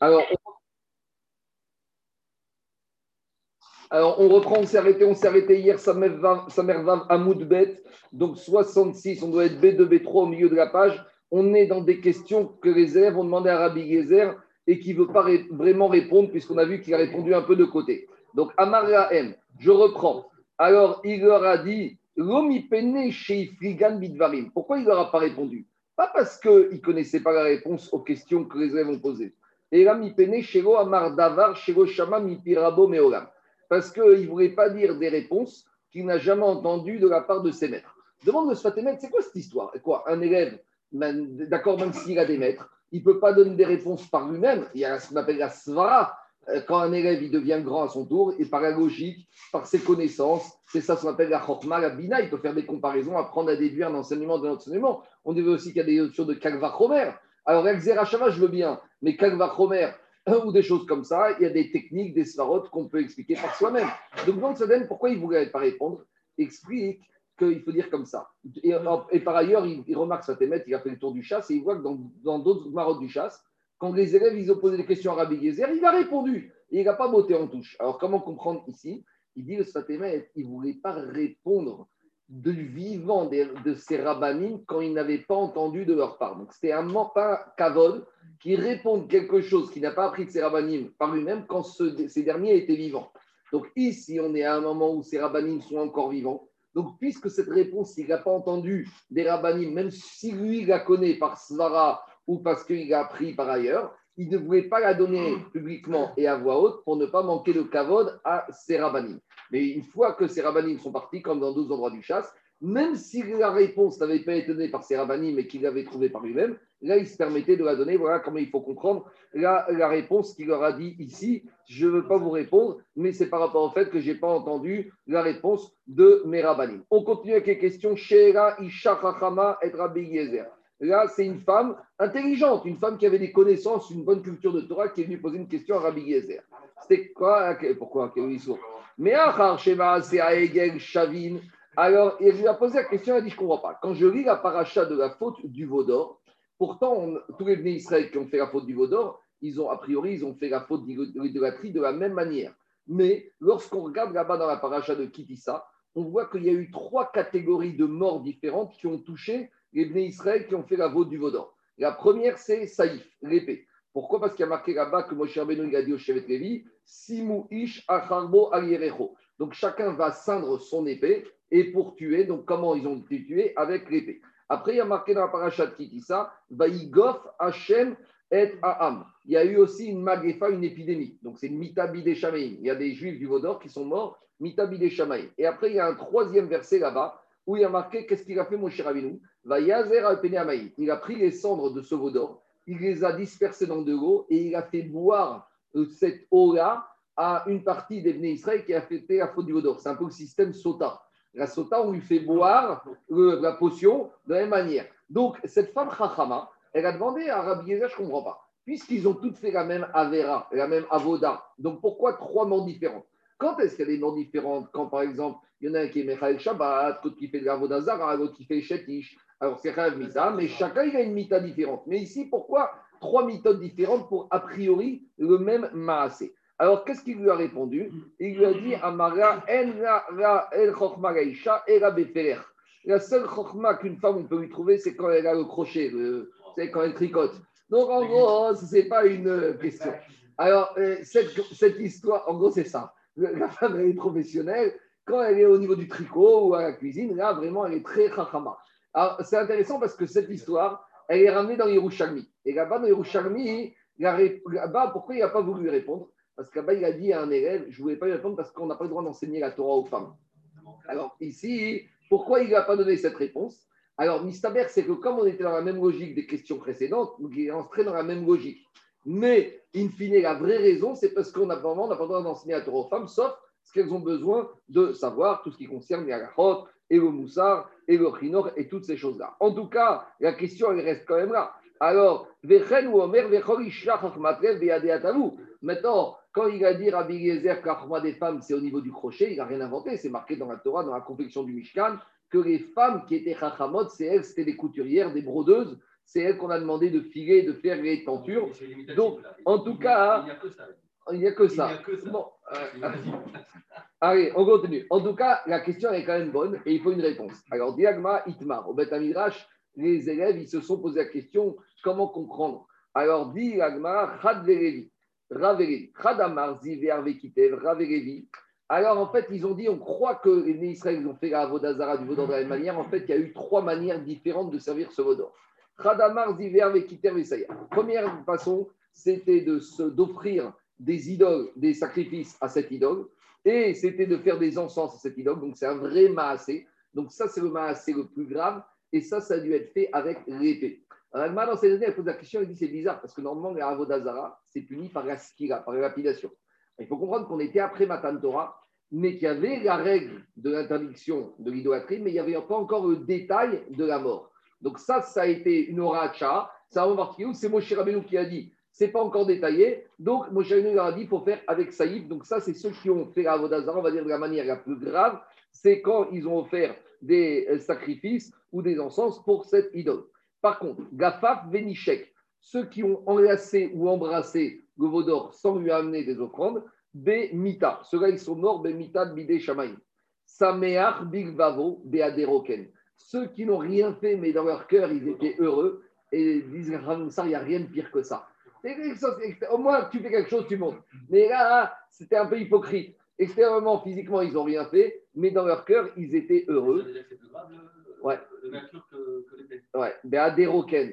Alors, Alors, on reprend, on s'est arrêté, on s'est arrêté hier, Samervav Amoudbet, donc 66, on doit être B2, B3 au milieu de la page. On est dans des questions que les élèves ont demandé à Rabbi Gezer et qui ne veut pas vraiment répondre, puisqu'on a vu qu'il a répondu un peu de côté. Donc, Amara M, je reprends. Alors, il leur a dit chez Bidvarim. Pourquoi il ne leur a pas répondu? Pas parce qu'il ne connaissait pas la réponse aux questions que les élèves ont posées. Parce qu'il ne voulait pas dire des réponses qu'il n'a jamais entendues de la part de ses maîtres. Demande le Sfatémet, c'est quoi cette histoire? Quoi Un élève, d'accord, même s'il a des maîtres, il ne peut pas donner des réponses par lui-même. Il y a ce qu'on appelle la svara. Euh, quand un élève il devient grand à son tour, et par la logique, par ses connaissances, c'est ça ce qu'on appelle la chokma, la bina, il peut faire des comparaisons, apprendre à déduire un enseignement d'un enseignement. On dit aussi qu'il y a des notions de kalva chomer. Alors, Shama, je veux bien, mais kalva chomer, ou des choses comme ça. Il y a des techniques, des svarotes qu'on peut expliquer par soi-même. Donc, dans ce pourquoi il ne voulait pas répondre? Explique qu'il faut dire comme ça. Et, par ailleurs, il, remarque ça émettre, il a fait le tour du chasse et il voit que dans d'autres marottes du chasse, quand les élèves ils ont posé des questions à Rabbi Gezer, il a répondu. Et il n'a pas botté en touche. Alors, comment comprendre ici? Il dit le Satémet, il ne voulait pas répondre de vivant de, ces rabbinim quand ils n'avaient pas entendu de leur part. Donc c'était un pas kavod qui répondent quelque chose qu'il n'a pas appris de ces rabbinim par lui-même quand ces derniers étaient vivants. Donc ici, on est à un moment où ces rabbinim sont encore vivants. Donc puisque cette réponse, il n'a pas entendu des rabbinim, même si lui la connaît par svara ou parce qu'il l'a appris par ailleurs, il ne voulait pas la donner publiquement et à voix haute pour ne pas manquer de kavod à ces rabbinim. Mais une fois que ces rabbinim sont partis, comme dans d'autres endroits du chasse, même si la réponse n'avait pas été donnée par ces rabbinim mais qu'il l'avait trouvée par lui-même, là, il se permettait de la donner. Voilà comment il faut comprendre la, réponse qu'il leur a dit ici. Je ne veux pas vous répondre, mais c'est par rapport au fait que je n'ai pas entendu la réponse de mes rabbinim. On continue avec les questions. Sheera Isha et Rabbi. Là, c'est une femme intelligente, une femme qui avait des connaissances, une bonne culture de Torah, qui est venue poser une question à Rabbi Yezer. C'était quoi Pourquoi Mais Shavin. Alors, il lui a posé la question, il a dit Je ne comprends pas. Quand je lis la paracha de la faute du Vaudor, pourtant, tous les venus Israël qui ont fait la faute du Vaudor, ils ont, a priori, ils ont fait la faute de l'idolâtrie de la même manière. Mais lorsqu'on regarde là-bas dans la paracha de Kitissa, on voit qu'il y a eu trois catégories de morts différentes qui ont touché les Bnei Israël qui ont fait la faute du Vaudor. La première, c'est Saïf, l'épée. Pourquoi? Parce qu'il y a marqué là-bas que Moshe Rabbeinu il a dit au Shevet Levi, Simu ish acharbo al Donc chacun va ceindre son épée et pour tuer. Donc comment ils ont été tués? Avec l'épée. Après, il y a marqué dans la paracha de Kitissa, Vaïgof Hashem et Aham. Il y a eu aussi une magéfa, une épidémie. Donc c'est une mitabi des Il y a des juifs du Vaudor qui sont morts, mitabi des Et après, il y a un troisième verset là-bas où il y a marqué qu'est-ce qu'il a fait, Moshe Rabbeinu? Il a pris les cendres de ce veau d'or, il les a dispersées dans de l'eau et il a fait boire euh, cette eau-là à une partie des Bnei Israël qui a fait la faute du veau. C'est un peu le système sota. La sota, on lui fait boire la potion de la même manière. Donc, cette femme Chachama, elle a demandé à Rabbi Yezer, je ne comprends pas, puisqu'ils ont toutes fait la même Avera, la même Avoda, donc pourquoi trois morts différentes? Quand est-ce qu'il y a des morts différentes? Quand, par exemple, il y en a un qui est Mechael Shabbat, l'autre qui fait de l'Avodazara, l'autre qui fait Shetish, alors, c'est Chayav Mita, mais chacun, il a une mita différente. Mais ici, pourquoi trois méthodes différentes pour, a priori, le même maasé? Alors, qu'est-ce qu'il lui a répondu? Il lui a dit Amara, en la el la seule chokma qu'une femme on peut lui trouver, c'est quand elle a le crochet, c'est quand elle tricote. Donc, en gros, ce n'est pas une question. Alors, euh, cette, cette histoire, en gros, c'est ça. La femme, elle est professionnelle. Quand elle est au niveau du tricot ou à la cuisine, là, vraiment, elle est très chachama. Alors, c'est intéressant parce que cette histoire, elle est ramenée dans Yerushalmi. Et là-bas, dans Yerushalmi, là-bas, pourquoi il n'a pas voulu répondre? Parce que là-bas, il a dit à un élève Je ne voulais pas lui répondre parce qu'on n'a pas le droit d'enseigner la Torah aux femmes. Alors, ici, pourquoi il n'a pas donné cette réponse? Alors, Mistaber, c'est que comme on était dans la même logique des questions précédentes, il est entré dans la même logique. Mais, in fine, la vraie raison, c'est parce qu'on n'a pas le droit d'enseigner la Torah aux femmes, sauf ce qu'elles ont besoin de savoir, tout ce qui concerne les halachot, et le moussard, et le chinor, et toutes ces choses-là. En tout cas, la question, elle reste quand même là. Alors, maintenant, quand il a dit Rabbi Yezer qu'Achma des femmes, c'est au niveau du crochet, il n'a rien inventé. C'est marqué dans la Torah, dans la confection du Mishkan, que les femmes qui étaient chachamot, c'est elles, c'était des couturières, des brodeuses. c'est elle qu'on a demandé de filer, de faire les tentures. Donc, en tout cas, il n'y a que ça. Bon, euh, allez, on continue. En tout cas, la question est quand même bonne et il faut une réponse. Alors, Diagma Itmar, au Beth les élèves, ils se sont posé la question comment comprendre? Alors, Diagma Chad Ravelevi, Chadamar Ziver Vekitev, Ravelevi. Alors, en fait, ils ont dit on croit que les Israël ont fait la Vodazara du Vaudor de la même manière. En fait, il y a eu trois manières différentes de servir ce Vaudor. Chadamar Ziver Vekitev Vesaya. Première façon, c'était d'offrir des idoles, des sacrifices à cette idole, et c'était de faire des encens à cette idole. Donc c'est un vrai maasé. Donc ça, c'est le maasé le plus grave, et ça, ça a dû être fait avec l'épée. Alors, dans cette année, elle pose la question, elle dit c'est bizarre, parce que normalement, les Avodazara, c'est puni par la skira, par la lapidation. Il faut comprendre qu'on était après Matan Torah, mais qu'il y avait la règle de l'interdiction de l'idolâtrie, mais il n'y avait pas encore le détail de la mort. Donc ça, ça a été une oracha, ça a particulier, c'est Moshe Rabbeinu qui a dit c'est pas encore détaillé. Donc, Moshe leur a dit qu'il faut faire avec Saïf. Donc, ça, c'est ceux qui ont fait la on va dire de la manière la plus grave. C'est quand ils ont offert des euh, sacrifices ou des encens pour cette idole. Par contre, Gafaf, Venishek, ceux qui ont enlacé ou embrassé le Vaudor sans lui amener des offrandes, Be Mita. Ceux-là, ils sont morts, Be Mita, Bide Shamaï. Sameach, Big Vavo, Beaderoken. Ceux qui n'ont rien fait, mais dans leur cœur, ils étaient heureux. Et disent, il n'y a rien de pire que ça. Au moins, tu fais quelque chose, tu montes. Mais là, c'était un peu hypocrite. Extérieurement, physiquement, ils n'ont rien fait, mais dans leur cœur, ils étaient heureux. Ouais. Ouais, ben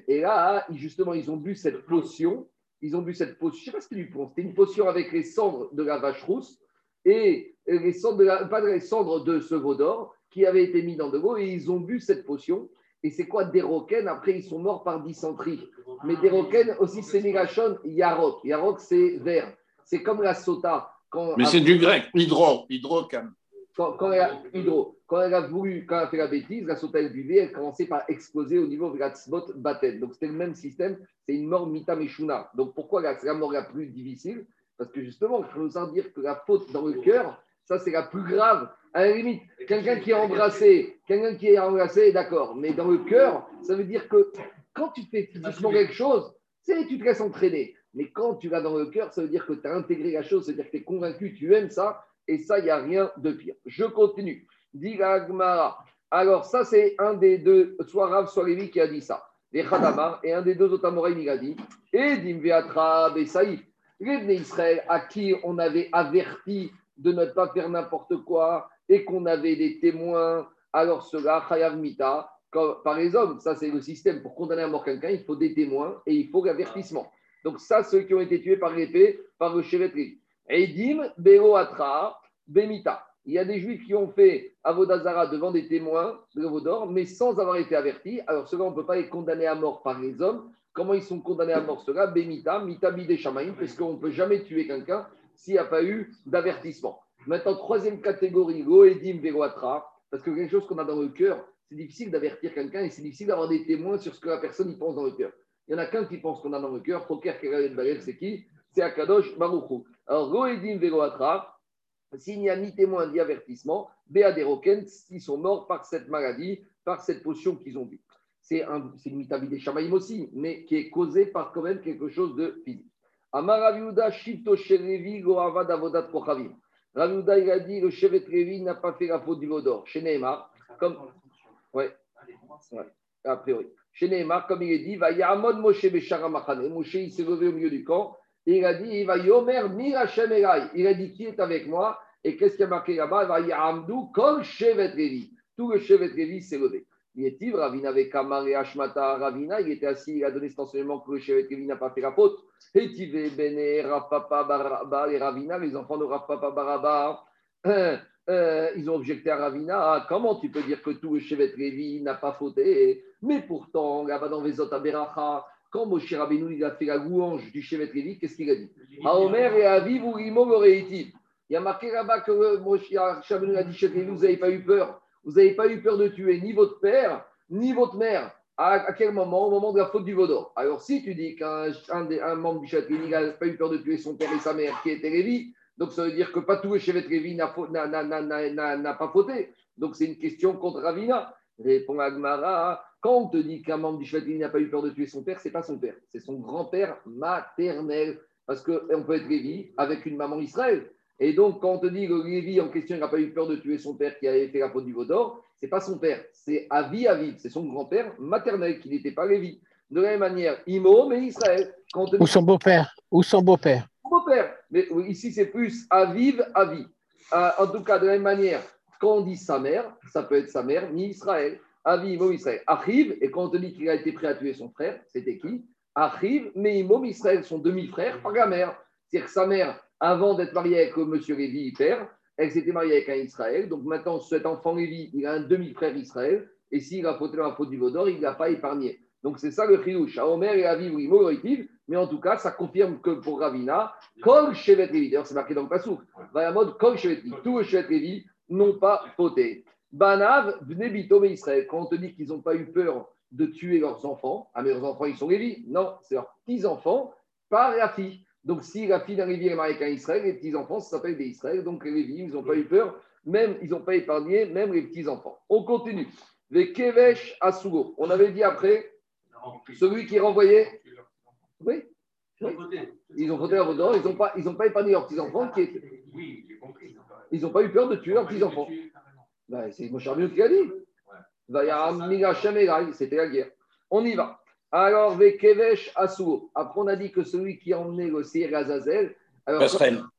Et là, justement, ils ont bu cette potion. Ils ont bu cette potion. Je sais pas si c'était du C'était une potion avec les cendres de la vache rousse et les cendres de la, pas les cendres de ce veau d'or qui avait été mis dans de l'eau. Et ils ont bu cette potion. Et c'est quoi Deroken Après, ils sont morts par dysenterie. Mais Deroken aussi, c'est Migashon Yarok. Yarok, c'est vert. C'est comme la sota. Mais c'est du grec, hydro, hydroken. Quand, quand, elle a, hydro, quand elle a voulu, quand elle a fait la bêtise, la sota, elle buvait, elle commençait par exploser au niveau de la tzbot baten. Donc c'était le même système, c'est une mort mitameshuna. Donc pourquoi c'est la mort la plus difficile? Parce que justement, faut nous dire que la faute dans le cœur, ça c'est la plus grave à la limite, quelqu'un qui est embrassé, quelqu'un qui est embrassé, d'accord. Mais dans le cœur, ça veut dire que quand tu fais physiquement quelque chose, c'est tu te laisses entraîner. Mais quand tu vas dans le cœur, ça veut dire que tu as intégré la chose, c'est-à-dire que tu es convaincu, tu aimes ça, et ça, il n'y a rien de pire. Je continue. Dit Alors, ça, c'est un des deux, soit Rav, soit Lévi qui a dit ça. Les Khadamar, et un des deux autres Amoraïm, il a dit Et Dimveatra Saïf, les Israël à qui on avait averti de ne pas faire n'importe quoi, et qu'on avait des témoins, alors cela, Chayav Mita, par hommes, ça c'est le système. Pour condamner à mort quelqu'un, il faut des témoins et il faut l'avertissement. Donc ça, ceux qui ont été tués par l'épée, par le Chevetri. Edim, Atra, Bemita. Il y a des juifs qui ont fait Avodazara devant des témoins de Vodor, mais sans avoir été avertis. Alors ceux-là, on ne peut pas les condamner à mort par les hommes. Comment ils sont condamnés à mort ceux-là Bemita, Mita Bide Shamaim, parce qu'on ne peut jamais tuer quelqu'un s'il n'y a pas eu d'avertissement. Maintenant, troisième catégorie, Goedim Veroatra, parce que quelque chose qu'on a dans le cœur, c'est difficile d'avertir quelqu'un et c'est difficile d'avoir des témoins sur ce que la personne y pense dans le cœur. Il y en a qu'un qui pense qu'on a dans le cœur. Poker, c'est qui? C'est Akadosh Baruchou. Alors, Goedim Veroatra, s'il n'y a ni témoin ni avertissement, Béadéroken, ils sont morts par cette maladie, par cette potion qu'ils ont bu. C'est une mitabi des aussi, mais qui est causée par quand même quelque chose de physique. Amaraviuda Shito Sherevi Goavad Avodat Kochavim. Ravouda, il a dit le Chevet Révi n'a pas fait la faute du Vaudor. Chez Neymar, comme. Ouais. A priori. Chez comme il est dit, va Yamon Moshe Beshara Machane. Moshe, il s'est levé au milieu du camp. Il a dit, il va Yomer Mirachem. Il a dit, qui est avec moi Et qu'est-ce qui a marqué là-bas? Il va Yamdou Kol Chevet Révi. Tout le Chevet Révi s'est levé. Il Ravina avec Kamar et Ashmata Ravina, il était assis, il a donné cet enseignement que le Chevet Révi n'a pas fait la faute. Et Tivé, Bene, Rapapa, Baraba, et Ravina, les enfants de Rapapa, Baraba, euh, euh, ils ont objecté à Ravina. Ah, comment tu peux dire que tout le Chevet Révi n'a pas fauté? Mais pourtant, là-bas dans Vezot Aberacha, quand Moshe Rabbeinu il a fait la louange du Chevet Révi, qu'est-ce qu'il a dit? Aomer et Aviv ou Imo Il y a marqué là-bas que Moshe Rabbeinu a dit Chevet vous n'avez pas eu peur vous n'avez pas eu peur de tuer ni votre père, ni votre mère. À, quel moment? Au moment de la faute du Vaudor. Alors, si tu dis qu'un un, membre du Château n'a pas eu peur de tuer son père et sa mère, qui était Lévi, donc ça veut dire que pas tout le Chevet Lévi n'a pas fauté. Donc, c'est une question contre Ravina. Répond Agmara, Quand on te dit qu'un membre du Shvet n'a pas eu peur de tuer son père, c'est pas son père, c'est son grand-père maternel. Parce qu'on peut être Lévi avec une maman Israël. Et donc, quand on te dit que Lévi en question n'a pas eu peur de tuer son père qui avait fait la faute du Vaudor, c'est pas son père, c'est Avi Aviv, c'est son grand-père maternel qui n'était pas Lévi. De la même manière, Imo, mais Israël. Ou son beau-père. Ou son beau-père. Beau-père. Mais ici, c'est plus Aviv, Avi. Euh, en tout cas, de la même manière, quand on dit sa mère, ça peut être sa mère, ni Israël. Aviv, Imo, Israël. Achiv, et quand on te dit qu'il a été prêt à tuer son frère, c'était qui? Achiv, mais Imo, Israël, son demi-frère par la mère. C'est-à-dire que sa mère, avant d'être mariée avec M. Lévi, père, elle s'était mariée avec un Israël. Donc maintenant, cet enfant Lévi, il a un demi-frère Israël. Et s'il a fauté dans la faute du Vaudor, il ne l'a pas épargné. Donc c'est ça le chidouche. Omer et Aviv, oui, mais en tout cas, ça confirme que pour Ravina, Kol Shevet Levi, d'ailleurs c'est marqué dans le Passouk, va mode Kol Shevet Levi, tous les Shevet Levi n'ont pas fauté. Banav, Bnebito, Israël, quand on te dit qu'ils n'ont pas eu peur de tuer leurs enfants, ah mais leurs enfants ils sont Lévi, non, c'est leurs petits-enfants par la fille. Donc si la fille d'un Lévi est mariée avec un Israël, les petits-enfants, ça s'appelle des Israël, donc les Lévi, ils n'ont pas eu peur, même, ils n'ont pas épargné, même les petits-enfants. On continue. Les Kevesh Asugo. On avait dit après, celui qui est renvoyé. Oui. Ils ont voté à Vaudor, ils n'ont pas, ils pas épargné leurs petits-enfants. Qui Ils n'ont pas eu peur de tuer leurs petits-enfants. Ben, c'est Moshe Rabbeinu qui a dit. C'était la guerre. On y va. Alors, Vekevesh Asuo. Après, on a dit que celui qui a emmené le Seir Azazel, alors,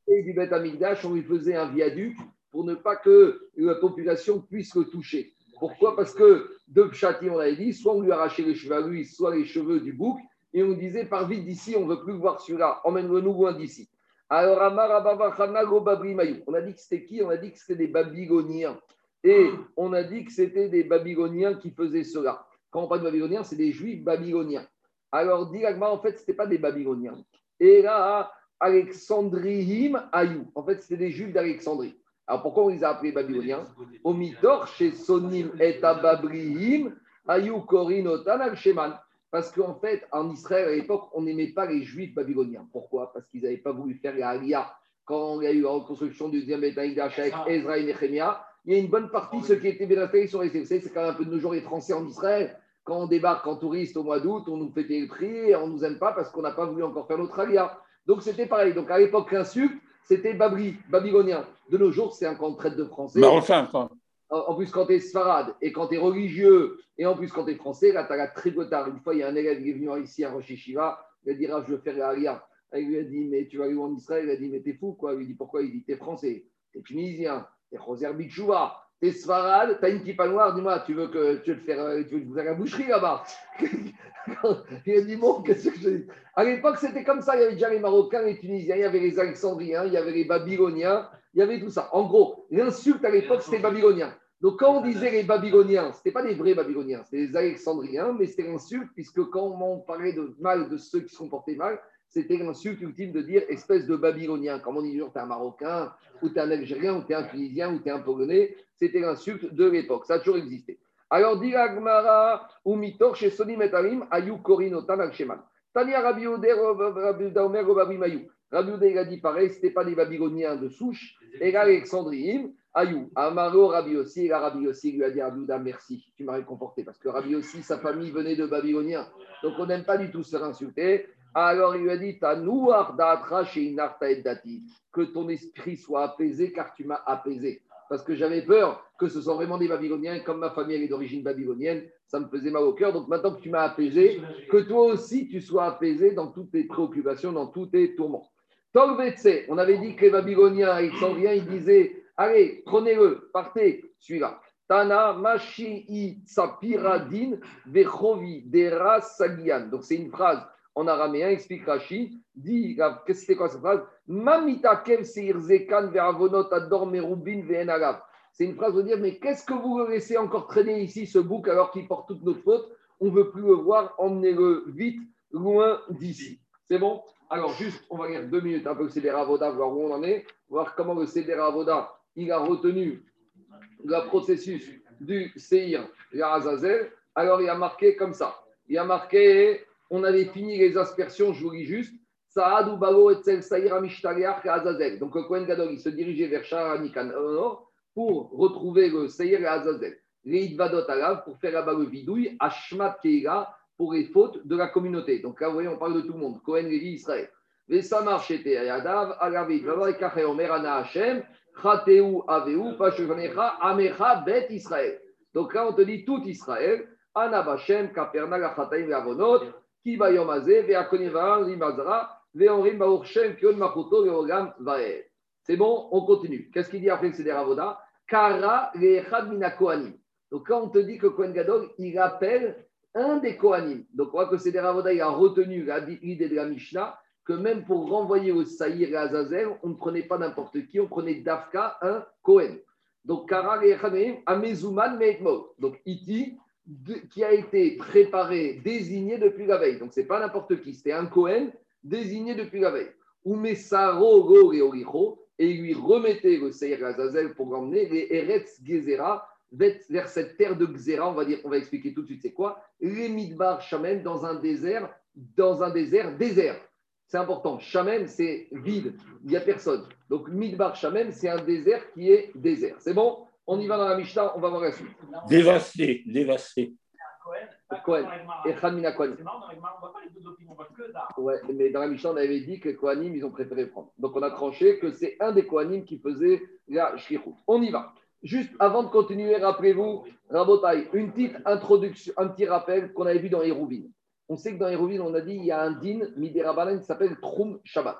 du Beth Amigdash, on lui faisait un viaduc pour ne pas que la population puisse le toucher. Pourquoi? Parce que de Pchati, on avait dit, soit on lui arrachait les cheveux à lui, soit les cheveux du bouc, et on disait, par vite d'ici, on ne veut plus voir celui-là, emmène-le nous loin d'ici. Alors, on a dit que c'était qui? On a dit que c'était des Babyloniens. Et on a dit que c'était des Babyloniens qui faisaient cela. Quand on parle de Babyloniens, c'est des Juifs babyloniens. Alors, directement, en fait, ce n'était pas des Babyloniens. Et là, Alexandrihim Ayou. En fait, c'était des Juifs d'Alexandrie. Alors pourquoi on les a appelés babyloniens? Omitor, chez Sonim et Ababrihim, Ayou Korinotan al Parce qu'en fait, en Israël, à l'époque, on n'aimait pas les juifs babyloniens. Pourquoi? Parce qu'ils n'avaient pas voulu faire la Aliyah. Quand il y a eu la reconstruction du deuxième Bétaïdash avec Ezra et Nehemiah, il y a une bonne partie, ceux qui étaient bien installés, sont restés. Vous savez, c'est quand même un peu de nos jours les Français en Israël. Quand on débarque en touriste au mois d'août, on nous fait le prix et on ne nous aime pas parce qu'on n'a pas voulu encore faire notre Aliyah. Donc c'était pareil. Donc à l'époque, l'insulte, c'était babri, babylonien. De nos jours, c'est un camp de traite de français. Bah, enfin, enfin. En plus, quand tu es sfarade et quand tu es religieux, et en plus quand tu es français, là, tu as la tributare. Une fois, il y a un élève qui est venu ici à Rosh Shiva, il a dit ah, Je veux faire la Il lui a dit Mais tu vas aller où en Israël? Il a dit Mais t'es fou, quoi. Il lui a dit Pourquoi? Il dit T'es français, t'es tunisien, t'es Roser Bichoua, t'es Sfarad, t'as une kippa noire, dis-moi, tu veux que tu veux te faire, euh, tu veux la boucherie là-bas Il a dit bon, qu'est-ce que je dis À l'époque, c'était comme ça. Il y avait déjà les Marocains, les Tunisiens, il y avait les Alexandriens, il y avait les Babyloniens, il y avait tout ça. En gros, l'insulte à l'époque, c'était Babylonien. Donc, quand on disait les Babyloniens, ce n'était pas des vrais Babyloniens, c'était les Alexandriens, mais c'était l'insulte, puisque quand on parlait de mal de ceux qui se comportaient mal, c'était l'insulte ultime de dire espèce de Babylonien. Comme on dit toujours, es un Marocain, ou es un Algérien, ou es un Tunisien, ou es un Polonais, c'était l'insulte de l'époque. Ça a toujours existé. Alors, dit Agmara, ou Mitor, chez Soni Metarim, Ayou Korinotan al-Sheman. Tania Rabbi Rabbi Omer, Rabbi Mayou. Rabbi il a dit pareil, ce n'était pas des Babyloniens de souche, et l'Alexandriim, Ayou, Amaro Rabbi aussi, et Rabbi aussi lui a dit Rabbi merci, tu m'as réconforté, parce que Rabbi aussi, sa famille venait de Babyloniens, donc on n'aime pas du tout se faire insulter. Alors il lui a dit que ton esprit soit apaisé car tu m'as apaisé. Parce que j'avais peur que ce soit vraiment des Babyloniens, comme ma famille est d'origine babylonienne, ça me faisait mal au cœur. Donc maintenant que tu m'as apaisé, que toi aussi tu sois apaisé dans toutes tes préoccupations, dans tous tes tourments. Tolvetse, on avait dit que les Babyloniens alexandriens, ils disaient Allez, prenez-le, partez, celui-là. Tana Mashi Sapiradin Vechovi Dera Sagian. Donc c'est une phrase en araméen, explique Rashi, dit, qu'est-ce que c'était quoi cette phrase? C'est une phrase de dire, mais qu'est-ce que vous laissez encore traîner ici, ce bouc, alors qu'il porte toutes nos fautes? On ne veut plus le voir, emmenez-le vite, loin d'ici. C'est bon? Alors, juste, on va lire deux minutes un peu le Seder Avoda, voir où on en est, voir comment le Seder Avoda, il a retenu le processus du Seir Azazel. Alors, il a marqué comme ça. Il a marqué, on avait fini les aspersions, je vous lis juste. Saad ou Balo et Saïr Azazel. Donc, le Kohen Gadol, il se dirigeait vers Shahar pour retrouver le Seir et Azazel. les Idvadot Alav pour faire là-bas le vidouille, Ashmat Keila pour les fautes de la communauté. Donc là, vous voyez, on parle de tout le monde. Cohen, Lévi, Israël. Les Samar, Shete, Ayadav, Agavid, Vavaikache, Omer, Ana, Hashem, Chateu, Aveu, Pashuvanecha, Amecha, Bet, Israël. Donc là, on te dit tout Israël. Ana, Bashem, Kaperna, Lachataim, Avonot, Kiba, Yomazé, Veakoneva, Limazara, Veorim, Baorshem, Kion, Makoto, Veogam, Vaer. C'est bon, on continue. Qu'est-ce qu'il dit après c'est des Ravoda Kara, Lechad, Mina, Kohanim. Donc quand on te dit que Kohen Gadol, il appelle un des Kohanim. Donc on voit que c'est des Ravoda, il a retenu l'idée de la Mishnah que même pour renvoyer au Saïr et à Azazel, on ne prenait pas n'importe qui, on prenait Dafka, un Kohen. Donc, Kara Amezuman Meitmo. Donc, Iti, qui a été préparé, désigné depuis la veille. Donc, ce n'est pas n'importe qui, c'était un Kohen désigné depuis la veille. Go et lui remettait le Saïr Azazel pour l'emmener les Eretz Gezera vers cette terre de Gzera, on va dire, on va expliquer tout de suite c'est quoi, les Midbar Shamen dans un désert, dans un désert désert. C'est important. Shamem, c'est vide. Il n'y a personne. Donc, Midbar Shamem, c'est un désert qui est désert. C'est bon? On y va dans la Mishnah, on va voir la suite. Dévasté, dévasté. Cohen. Et Khanmina Cohen. Ouais, mais dans la Mishnah, on avait dit que Kohanim, ils ont préféré prendre. Donc, on a tranché que c'est un des Kohanim qui faisait la Shlichut. On y va. Juste avant de continuer, rappelez-vous, Rabotai, une petite introduction, un petit rappel qu'on avait vu dans Hérouvine. On sait que dans Héroville, on a dit il y a un din midirabanan qui s'appelle Troum Shabbat.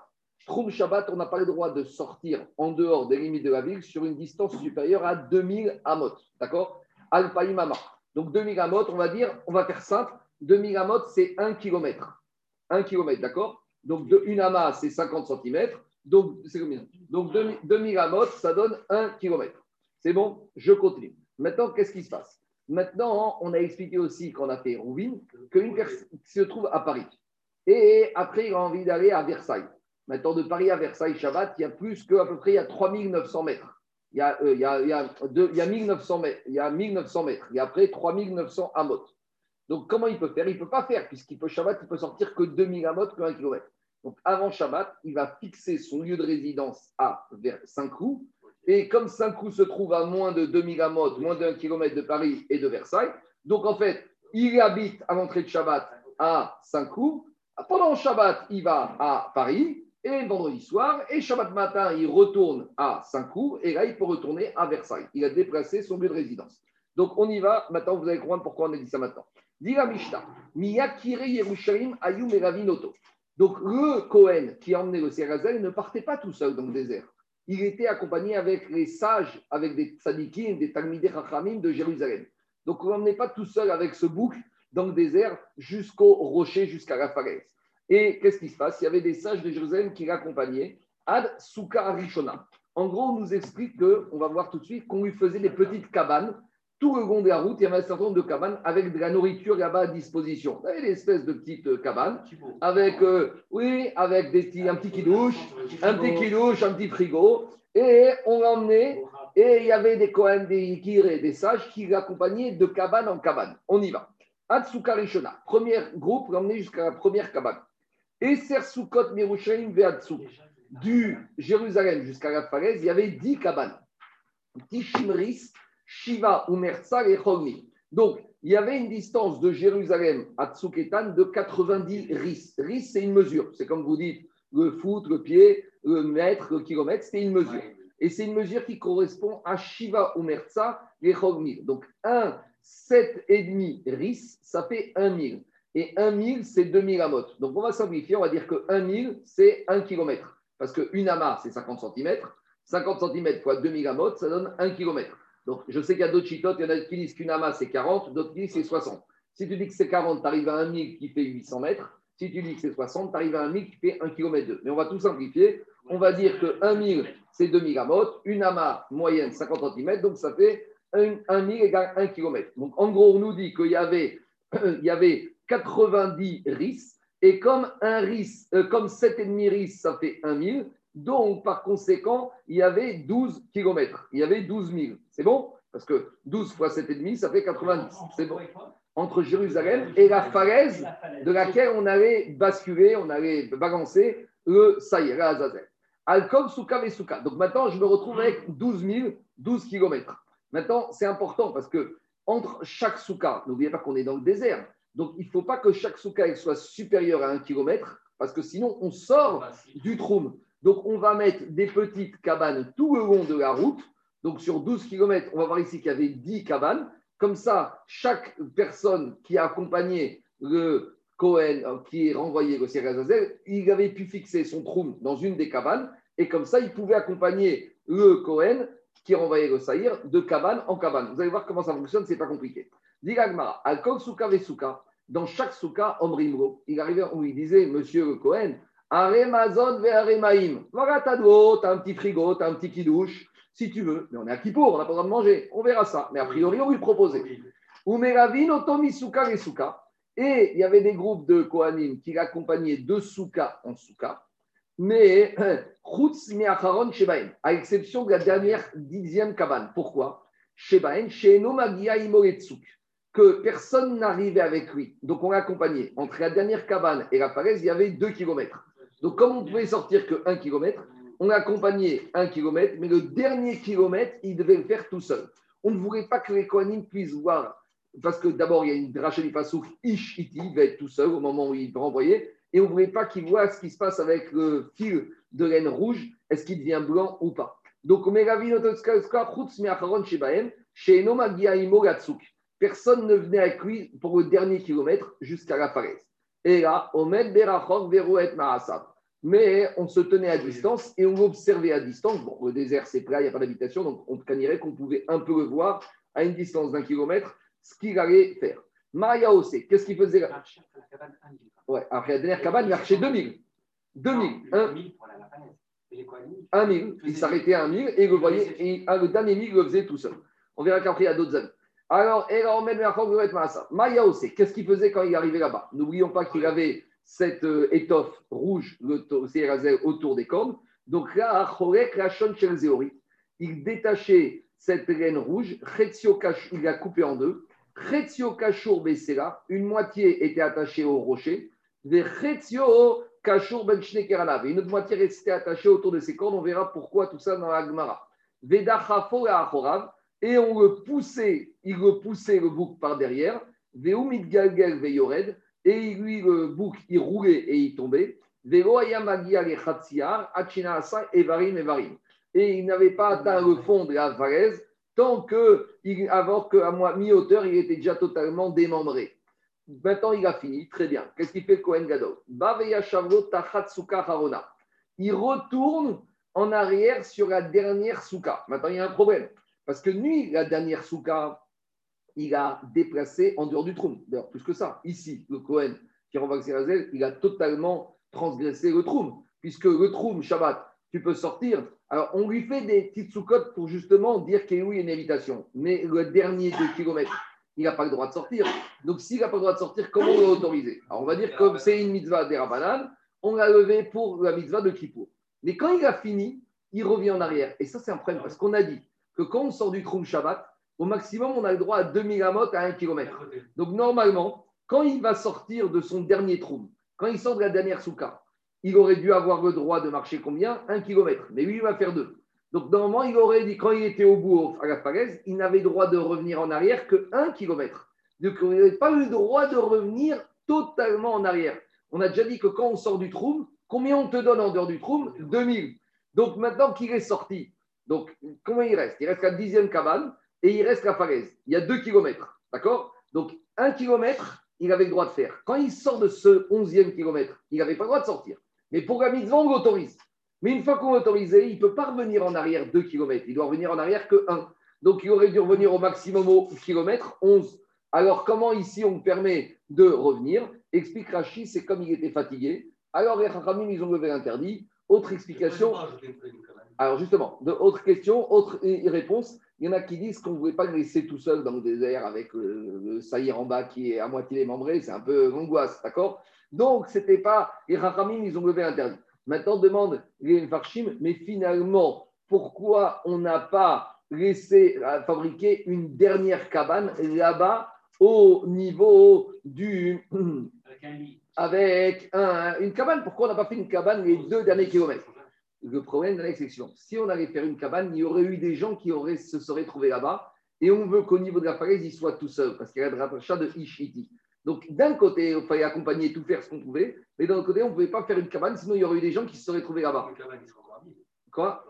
Troum Shabbat, on n'a pas le droit de sortir en dehors des limites de la ville sur une distance supérieure à 2000 amot. D'accord? Alpaïmama. Donc 2000 amot, on va dire, on va faire simple, 2000 amot, c'est 1 km. 1 km, d'accord? Donc de, une ama, c'est 50 cm. Donc c'est combien? Donc 2000 amot, ça donne 1 km. C'est bon? Je continue. Maintenant, qu'est-ce qui se passe? Maintenant, on a expliqué aussi qu'on a fait Rouvine, qu'une personne se trouve à Paris. Et après, il a envie d'aller à Versailles. Maintenant, de Paris à Versailles, Shabbat, il y a plus qu'à peu près il y a 3900 mètres. Il y a, euh, il, y a, il, y a il y a 1900 mètres. Il y a 1900 mètres. Il y a après 3900 amot. Donc, comment il peut faire? Il ne peut pas faire, puisqu'il peut Shabbat, il peut sortir que 2000 amot, que 1 km. Donc, avant Shabbat, il va fixer son lieu de résidence à Saint-Cloud et comme Saint-Cloud se trouve à moins de 2000 amotes, moins d'un kilomètre de Paris et de Versailles, donc en fait, il habite à l'entrée de Shabbat à Saint-Cloud. Pendant Shabbat, il va à Paris et vendredi soir. Et Shabbat matin, il retourne à Saint-Cloud. Et là, il peut retourner à Versailles. Il a déplacé son lieu de résidence. Donc on y va. Maintenant, vous allez comprendre pourquoi on a dit ça maintenant. Dira Mishnah, Miyakire. Donc le Cohen qui a emmené le Serazel ne partait pas tout seul dans le désert il était accompagné avec les sages, avec des tzadikim, des talmidei chachamim de Jérusalem. Donc on n'emmenait pas tout seul avec ce bouc dans le désert jusqu'au rocher, jusqu'à la falaise. Et qu'est-ce qui se passe? Il y avait des sages de Jérusalem qui l'accompagnaient. Ad Souka Arishona. En gros, on nous explique que, on va voir tout de suite, qu'on lui faisait des petites cabanes tout le long de la route, il y avait un certain nombre de cabanes avec de la nourriture là-bas à disposition. Y avait des espèces de petites euh, cabanes avec, euh, oui, avec un petit kidouche, un petit un petit frigo. Et on l'emmenait et il y avait des Kohen, des Ikir et des sages qui l'accompagnaient de cabane en cabane. On y va. Atsuka Rishona, premier groupe, l'emmener jusqu'à la première cabane. Et Sersukot Mirushaim. Du Jérusalem jusqu'à la falaise, il y avait dix cabanes. Tishimris, Shiva, Umerza et Chogmi. Donc, il y avait une distance de Jérusalem à Tsuketan de 90 ris. Ris, c'est une mesure. C'est comme vous dites, le foot, le pied, le mètre, le kilomètre, c'est une mesure. Et c'est une mesure qui correspond à Shiva Umerza et Chogmi. Donc, un 7,5 ris, ça fait 1 000. Et 1 000, c'est 2000 amot. Donc, on va simplifier, on va dire que 1 000, c'est 1 km. Parce qu'une amas, c'est 50 cm. 50 cm fois 2000 amot, ça donne 1 km. Donc, je sais qu'il y a d'autres chitotes, il y en a qui disent qu'une amas, c'est 40, d'autres qui disent c'est 60. Si tu dis que c'est 40, tu arrives à 1 000 qui fait 800 mètres. Si tu dis que c'est 60, tu arrives à 1 000 qui fait 1 km 2. Mais on va tout simplifier. On va dire que 1 000, c'est 2000 amotes, une amas moyenne, 50 cm, donc ça fait 1, 000 égale 1 km. Donc, en gros, on nous dit qu'il y avait 90 ris, et comme un ris, euh, comme 7,5 ris, ça fait 1 000, donc, par conséquent, il y avait 12 km. Il y avait 12 000. C'est bon? Parce que 12 fois 7,5, ça fait 90. C'est bon? Entre Jérusalem et la falaise de laquelle on allait basculer, on allait balancer le Saïr, Azazel. Alcool, Souka et Souka. Donc maintenant, je me retrouve avec 12 000, 12 km. Maintenant, c'est important parce que entre chaque souka. N'oubliez pas qu'on est dans le désert. Donc, il ne faut pas que chaque souka soit supérieur à un kilomètre, parce que sinon, on sort du troum. Donc, on va mettre des petites cabanes tout le long de la route. Donc, sur 12 km, on va voir ici qu'il y avait 10 cabanes. Comme ça, chaque personne qui a accompagné le Cohen, euh, qui est renvoyé au Azazel, il avait pu fixer son troum dans une des cabanes. Et comme ça, il pouvait accompagner le Cohen qui renvoyait le Saïr de cabane en cabane. Vous allez voir comment ça fonctionne, c'est pas compliqué. Souka Vesuka, dans chaque Souka, Omrimro, il arrivait où il disait, monsieur le Cohen, Aremazon ve Aremaim. Voilà, t'as de l'eau, t'as un petit frigo, t'as un petit qui-douche, si tu veux. Mais on est à Kippour, on n'a pas le droit de manger. On verra ça. Mais a priori, on lui proposait. Umeravin, Otomi Souka Vesuka. Et il y avait des groupes de Kohanim qui l'accompagnaient de Souka en Souka mais à exception de la dernière dixième cabane. Pourquoi? Que personne n'arrivait avec lui. Donc on l'accompagnait. Entre la dernière cabane et la falaise, il y avait deux kilomètres. Donc comme on pouvait sortir que un kilomètre, on accompagnait un kilomètre, mais le dernier kilomètre, il devait le faire tout seul. On ne voulait pas que les Kohanim puissent voir, parce que d'abord, il y a une Rachel Fasouk, Ish Iti, il va être tout seul au moment où il va renvoyer et on ne voulait pas qu'il voit ce qui se passe avec le fil de laine rouge, est-ce qu'il devient blanc ou pas. Donc, personne ne venait avec lui pour le dernier kilomètre jusqu'à la falaise. Et là, mais on se tenait à distance et on observait à distance. Bon, le désert, c'est plat, il n'y a pas d'habitation, donc on canirait qu'on pouvait un peu le voir à une distance d'un kilomètre, ce qu'il allait faire. Maria qu'est-ce qu'il faisait là? Ouais, après la dernière cabane, il marchait 2000. 2000. 1000 pour la 1000. Il s'arrêtait à 1000 et le, voyait, et le dernier 1000 le faisait tout seul. On verra qu'après, il y a d'autres amis. Alors, qu'est-ce qu'il faisait quand il arrivait là-bas? N'oublions pas qu'il avait cette euh, étoffe rouge, autour des cornes. Donc là, il détachait cette laine rouge, il l'a coupé en deux. Une moitié était attachée au rocher, ben une autre moitié restait attachée autour de ses cornes. On verra pourquoi tout ça dans la Gemara. Et on le poussait, il le poussait le bouc par derrière. Et lui, le bouc, il roulait et il tombait. Et il n'avait pas atteint le fond de la falaise tant que, avant qu'à mi-hauteur, il était déjà totalement démembré. Maintenant, il a fini. Très bien. Qu'est-ce qu'il fait Kohen Gadol? Il retourne en arrière sur la dernière souka. Maintenant, il y a un problème. Parce que lui, la dernière souka, il a déplacé en dehors du trou. D'ailleurs, plus que ça. Ici, le Kohen qui renvoie Xérazel, il a totalement transgressé le trou. Puisque le trou, Shabbat, tu peux sortir. Alors, on lui fait des petites sous-cotes pour justement dire qu'il y a une invitation. Mais le dernier deux kilomètres, il n'a pas le droit de sortir. Donc, s'il n'a pas le droit de sortir, comment on l'autoriser Alors, on va dire que c'est une mitzvah des Rabanan, on l'a levé pour la mitzvah de Kippour. Mais quand il a fini, il revient en arrière. Et ça, c'est un problème parce qu'on a dit que quand on sort du Troum Shabbat, au maximum, on a le droit à 2000 amot à 1 km. Donc, normalement, quand il va sortir de son dernier Troum, quand il sort de la dernière souka, il aurait dû avoir le droit de marcher combien? Un kilomètre. Mais lui, il va faire deux. Donc, normalement, il aurait dit, quand il était au bout à la falaise, il n'avait droit de revenir en arrière que 1 km. Donc, il n'avait pas eu le droit de revenir totalement en arrière. On a déjà dit que quand on sort du trou, combien on te donne en dehors du trou 2000. Donc, maintenant qu'il est sorti, donc, combien il reste? Il reste la dixième cabane et il reste la falaise. Il y a 2 km. D'accord? Donc, 1 km, il avait le droit de faire. Quand il sort de ce 11e kilomètre, il n'avait pas le droit de sortir. Mais pour la mitzvah, on l'autorise. Mais une fois qu'on l'a autorisé, il ne peut pas revenir en arrière 2 km. Il doit revenir en arrière que 1. Donc, il aurait dû revenir au maximum au kilomètre 11. Alors, comment ici on permet de revenir? Explique Rachid, c'est comme il était fatigué. Alors, les Rachamim, ils ont levé l'interdit. Autre explication. Alors, justement, de autre question, autre réponse. Il y en a qui disent qu'on ne voulait pas le laisser tout seul dans le désert avec le, saïr en bas qui est à moitié démembré. C'est un peu l'angoisse, d'accord? Donc, c'était pas. Les Rachamim, ils ont levé l'interdit. Maintenant, demande les Farshim, mais finalement, pourquoi on n'a pas laissé euh, fabriquer une dernière cabane là-bas au niveau du. Avec une cabane? Pourquoi on n'a pas fait une cabane les deux derniers kilomètres? Le problème de l'exception, si on allait faire une cabane, il y aurait eu des gens qui auraient, se seraient trouvés là-bas et on veut qu'au niveau de la falaise, il soit tout seul, parce qu'il y a le rachat de Ishiti. Donc, d'un côté, il fallait accompagner, tout faire ce qu'on pouvait, mais d'un autre côté, on ne pouvait pas faire une cabane, sinon il y aurait eu des gens qui se seraient trouvés là-bas. Quoi?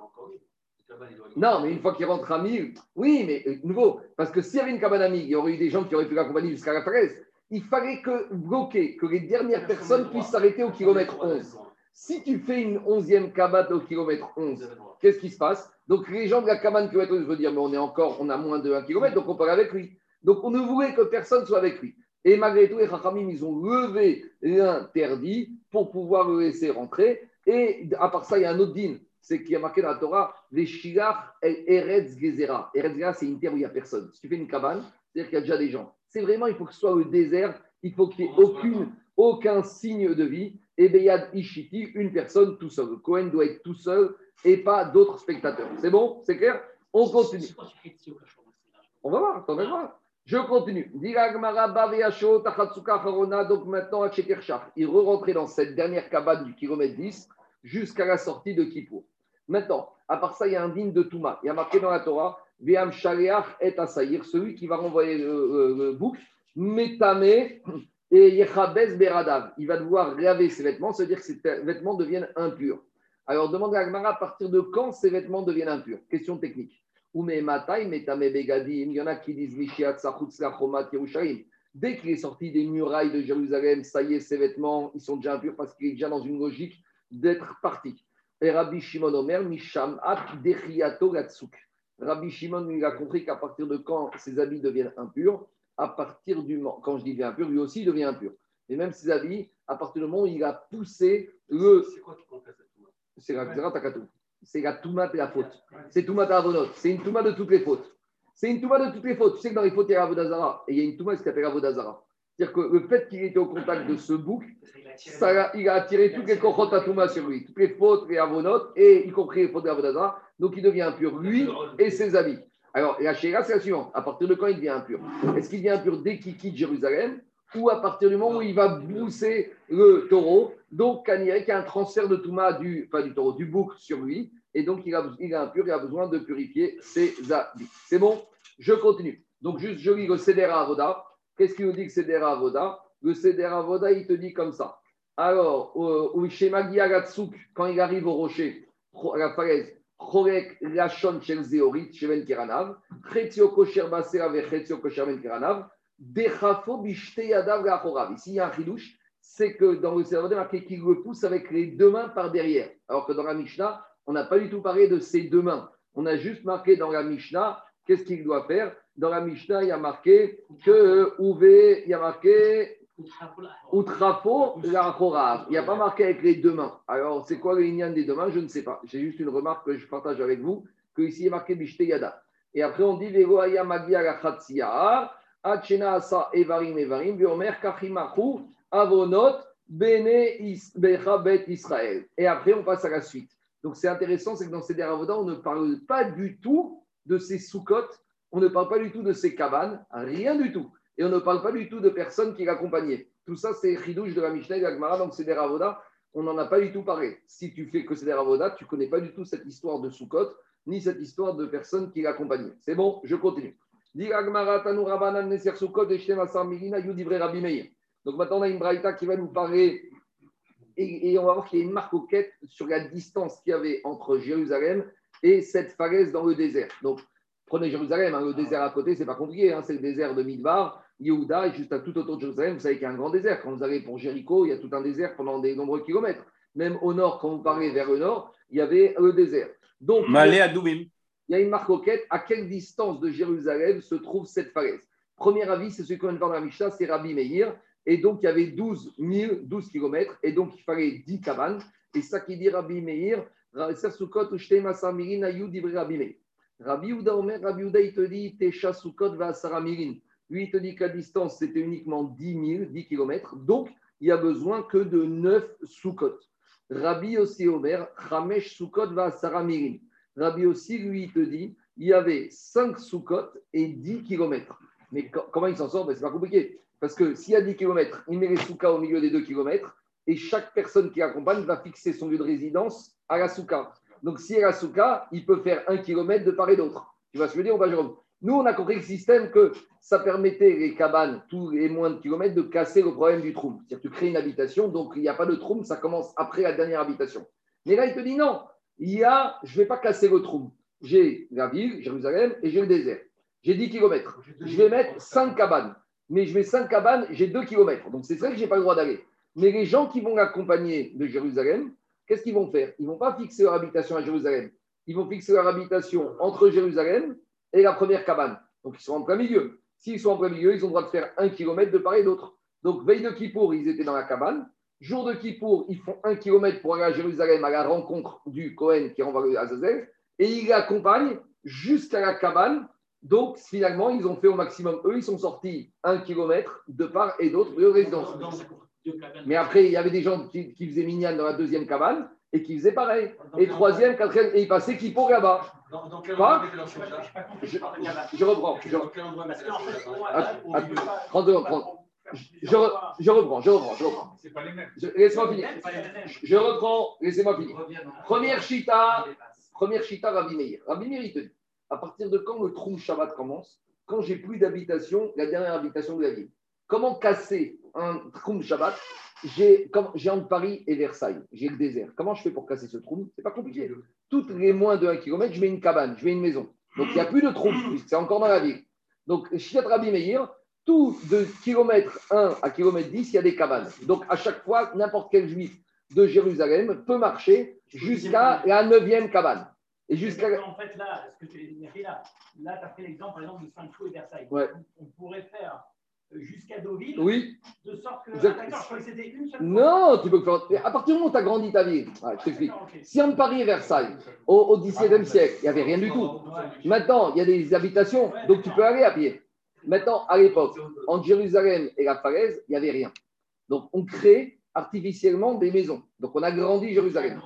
Non, mais une fois qu'il rentre à 1000, oui, mais euh, nouveau, parce que s'il y avait une cabane à 1000, il y aurait eu des gens qui auraient pu l'accompagner jusqu'à la falaise. Il fallait que bloquer, que les dernières personnes puissent s'arrêter au kilomètre 11. Si tu fais une onzième cabane au kilomètre 11, qu'est-ce qui se passe? Donc les gens de la cabane qui être, je veux dire, mais on est encore, on a moins de 1 km, donc on parle avec lui. Donc on ne voulait que personne soit avec lui. Et malgré tout, les Chachamim, ils ont levé l'interdit pour pouvoir le laisser rentrer. Et à part ça, il y a un autre din c'est qu'il y a marqué dans la Torah, les shilach eretz gezera. Eretz gezera, c'est une terre où il n'y a personne. Si tu fais une cabane, c'est-à-dire qu'il y a déjà des gens. C'est vraiment, il faut que ce soit le désert, il faut qu'il n'y ait aucune, aucun signe de vie. Et Beyad Ishiti, une personne tout seul. Le Cohen doit être tout seul et pas d'autres spectateurs. C'est bon? C'est clair? On continue. On va voir, attendez voir. Je continue. Donc maintenant, à il re-rentrait dans cette dernière cabane du kilomètre 10 jusqu'à la sortie de Kippour. Maintenant, à part ça, il y a un digne de Touma. Il y a marqué dans la Torah, Veam Shaleach et Asaïr, celui qui va renvoyer le, bouc, Metame et Yechabez Beradav. Il va devoir laver ses vêtements, c'est-à-dire que ses vêtements deviennent impurs. Alors, demande à Agmara à partir de quand ces vêtements deviennent impurs? Question technique. Il y en a qui disent. Dès qu'il est sorti des murailles de Jérusalem, ça y est, ses vêtements, ils sont déjà impurs parce qu'il est déjà dans une logique d'être parti. Et Rabbi Shimon Omer, Misham. Rabbi Shimon, il a compris qu'à partir de quand ses habits deviennent impurs, à partir du moment, quand je dis bien impur, lui aussi devient impur. Et même ses habits, à partir du moment où il a poussé le. C'est quoi qui C'est la Takatou. C'est la Touma de la faute. C'est Touma de Avonot. C'est une Touma de toutes les fautes. C'est une Touma de toutes les fautes. Tu sais que dans les fautes, il y a Avodazara. Et il y a une Touma qui s'appelle Avodazara. C'est-à-dire que le fait qu'il était au contact de ce bouc, ça, il a attiré toutes les kochot sur lui, toutes les fautes, les avonotes, et y compris les fautes de. Donc il devient impur, lui et ses amis. Alors la chéra, c'est la suivante. À partir de quand il devient impur? Est-ce qu'il devient impur dès qu'il quitte Jérusalem ou à partir du moment où il va bousser le taureau? Donc, y a un transfert de Touma, du, pas du taureau, du bouc sur lui, et donc il, a, il est impur, il a besoin de purifier ses habits. C'est bon? Je continue. Donc, juste, je lis le Seder Avoda. Qu'est-ce qu'il nous dit que Seder Avoda? Le Seder Avoda, il te dit comme ça. Alors, au schéma quand il arrive au rocher, à la falaise, Chorek Lachon Shel Zeorit, Sheven Keranav, Chetio Kosher Basera Vechetio Kosher Ben Keranav, Dechafo Bishte Yadav. Ici, il y a un chidouche, c'est que dans le cerveau, marqué qu'il le pousse avec les deux mains par derrière. Alors que dans la Mishnah, on n'a pas du tout parlé de ses deux mains. On a juste marqué dans la Mishnah, qu'est-ce qu'il doit faire? Dans la Mishnah, il y a marqué que Ouvé, il y a marqué Outrafo, la Il n'y a pas marqué avec les deux mains. Alors, c'est quoi le lignan des deux mains? Je ne sais pas. C'est juste une remarque que je partage avec vous, que ici il est marqué Bishte Yada. Et après, on dit Vegoaya Magia la Khatsiya, Achena Asa Evarim Evarim, Viomer Kachimachu, Avonot, Bene Bet Israël. Et après, on passe à la suite. Donc, c'est intéressant, c'est que dans ces Avoda, on ne parle pas du tout de ces soukottes, on ne parle pas du tout de ces cabanes, rien du tout. Et on ne parle pas du tout de personnes qui l'accompagnaient. Tout ça, c'est Chidouche de la Mishnah et de donc c'est des Ravoda. On n'en a pas du tout parlé. Si tu fais que c'est des Ravoda, tu ne connais pas du tout cette histoire de Soukot, ni cette histoire de personnes qui l'accompagnaient. C'est bon, je continue. Donc maintenant, on a une braïta qui va nous parler, et, on va voir qu'il y a une marque au quête sur la distance qu'il y avait entre Jérusalem et cette falaise dans le désert. Donc, prenez Jérusalem, hein, le désert à côté, c'est pas compliqué, hein, c'est le désert de Midbar. Yehuda est juste à tout autour de Jérusalem. Vous savez qu'il y a un grand désert. Quand vous allez pour Jéricho, il y a tout un désert pendant des nombreux kilomètres. Même au nord, quand vous parlez vers le nord, il y avait le désert. Donc, Malé à Doubim. Il y a une marque quête. À quelle distance de Jérusalem se trouve cette falaise? Premier avis, c'est celui qu'on vient dans la Mishnah, c'est Rabbi Meir. Et donc, il y avait 12 000, 12 kilomètres. Et donc, il fallait 10 cabanes. Et ça qui dit Rabbi Meir, Rabbi Ouda Omer, Rabbi Ouda, il te dit Tesha Sukot va Saramirin. Lui, il te dit que la distance, c'était uniquement 10 000, 10 km. Donc, il y a besoin que de 9 soukot. Rabbi aussi Omer, Ramesh soukot va Saramirin. Rabbi aussi, lui, il te dit, il y avait 5 soukot et 10 km. Mais comment il s'en sort? Ben, C'est pas compliqué. Parce que s'il y a 10 km, il met les soukas au milieu des 2 km et chaque personne qui accompagne va fixer son lieu de résidence à la souka. Donc, si a la souka, il peut faire 1 km de part et d'autre. Tu vois ce que je veux dire pas, Jérôme? Nous, on a compris le système que ça permettait les cabanes, tous les moins de kilomètres, de casser le problème du trou. C'est-à-dire que tu crées une habitation, donc il n'y a pas de trou, ça commence après la dernière habitation. Mais là, il te dit non, il y a, je ne vais pas casser le trou. J'ai la ville, Jérusalem, et j'ai le désert. J'ai 10 km. Je vais mettre 5 cabanes. Mais je mets 5 cabanes, j'ai 2 km. Donc c'est vrai que je n'ai pas le droit d'aller. Mais les gens qui vont l'accompagner de Jérusalem, qu'est-ce qu'ils vont faire? Ils ne vont pas fixer leur habitation à Jérusalem. Ils vont fixer leur habitation entre Jérusalem et la première cabane. Donc ils sont en plein milieu. S'ils sont en plein milieu, ils ont le droit de faire 1 km de part et d'autre. Donc veille de Kippour, ils étaient dans la cabane. Jour de Kippour, ils font 1 km pour aller à Jérusalem à la rencontre du Cohen qui renvoie le Azazel. Et ils l'accompagnent jusqu'à la cabane donc, finalement, ils ont fait au maximum. Eux, ils sont sortis un kilomètre de part et d'autre de résidence. Mais après, il y avait des gens qui, faisaient mignon dans la deuxième cabane et qui faisaient pareil. Et troisième, quatrième, et ils passaient qui pour là-bas. Quoi je, je reprends. Je, je, je reprends, je reprends, je reprends. Laissez-moi finir. Je reprends, laissez-moi finir. Première chita, première chita, Rabbi Meir. Rabbi Meir, il te dit à partir de quand le trou Shabbat commence Quand j'ai plus d'habitation, la dernière habitation de la ville. Comment casser un trou Shabbat? J'ai entre Paris et Versailles, j'ai le désert. Comment je fais pour casser ce trou C'est pas compliqué. Toutes les moins de 1 km, je mets une cabane, je mets une maison. Donc il n'y a plus de trou, c'est encore dans la ville. Donc, Shiat Rabbi Meir, tout de kilomètre 1 à kilomètre 10, il y a des cabanes. Donc à chaque fois, n'importe quel juif de Jérusalem peut marcher jusqu'à la neuvième cabane. Et jusqu'à. En fait, là, ce que tu as là, là tu as fait l'exemple, par exemple, de Saint-Cloud et Versailles. Ouais. On, pourrait faire jusqu'à Deauville. Oui. De sorte que. Ah, d'accord, je croyais que c'était une seule Non, tu peux faire. À partir du moment où tu as grandi ta vie, je t'explique. Si en Paris et Versailles, au, XVIIe siècle, il n'y avait rien du tout. Maintenant, il y a des habitations, donc tu peux aller à pied. Maintenant, à l'époque, entre Jérusalem et la falaise, il n'y avait rien. Donc, on crée artificiellement des maisons. Donc, on a grandi Jérusalem.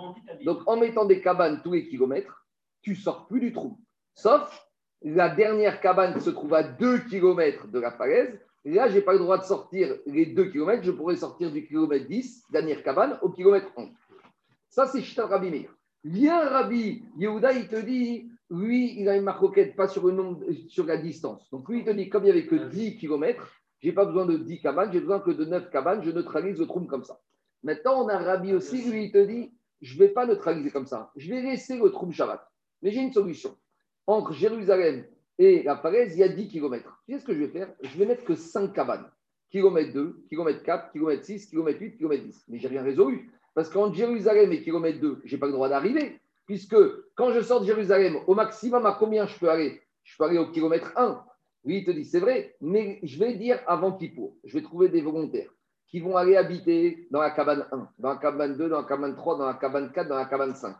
Donc, en mettant des cabanes tous les kilomètres, tu sors plus du trou. Sauf la dernière cabane qui se trouve à 2 km de la falaise. Là, je n'ai pas le droit de sortir les 2 km, je pourrais sortir du kilomètre 10, dernière cabane, au kilomètre 11. Ça, c'est Chita Rabbi Meir. Viens Rabbi Yehuda, il te dit, lui, il a une marcoquette, pas sur, le sur la distance. Donc lui, il te dit, comme il n'y avait que 10 km, je n'ai pas besoin de 10 cabanes, j'ai besoin que de 9 cabanes, je neutralise le trou comme ça. Maintenant, on a Rabbi aussi, lui, il te dit, je ne vais pas neutraliser comme ça, je vais laisser le trou Shabbat. Mais j'ai une solution. Entre Jérusalem et la falaise, il y a 10 km. Tu sais ce que je vais faire? Je vais mettre que 5 cabanes. Kilomètre 2, kilomètre 4, kilomètre 6, kilomètre 8, kilomètre 10. Mais j'ai rien résolu. Parce qu'entre Jérusalem et kilomètre 2, je n'ai pas le droit d'arriver. Puisque quand je sors de Jérusalem, au maximum, à combien je peux aller? Je peux aller au kilomètre 1. Oui, il te dit, c'est vrai, mais je vais dire avant Kippour. Je vais trouver des volontaires qui vont aller habiter dans la cabane 1, dans la cabane 2, dans la cabane 3, dans la cabane 4, dans la cabane 5.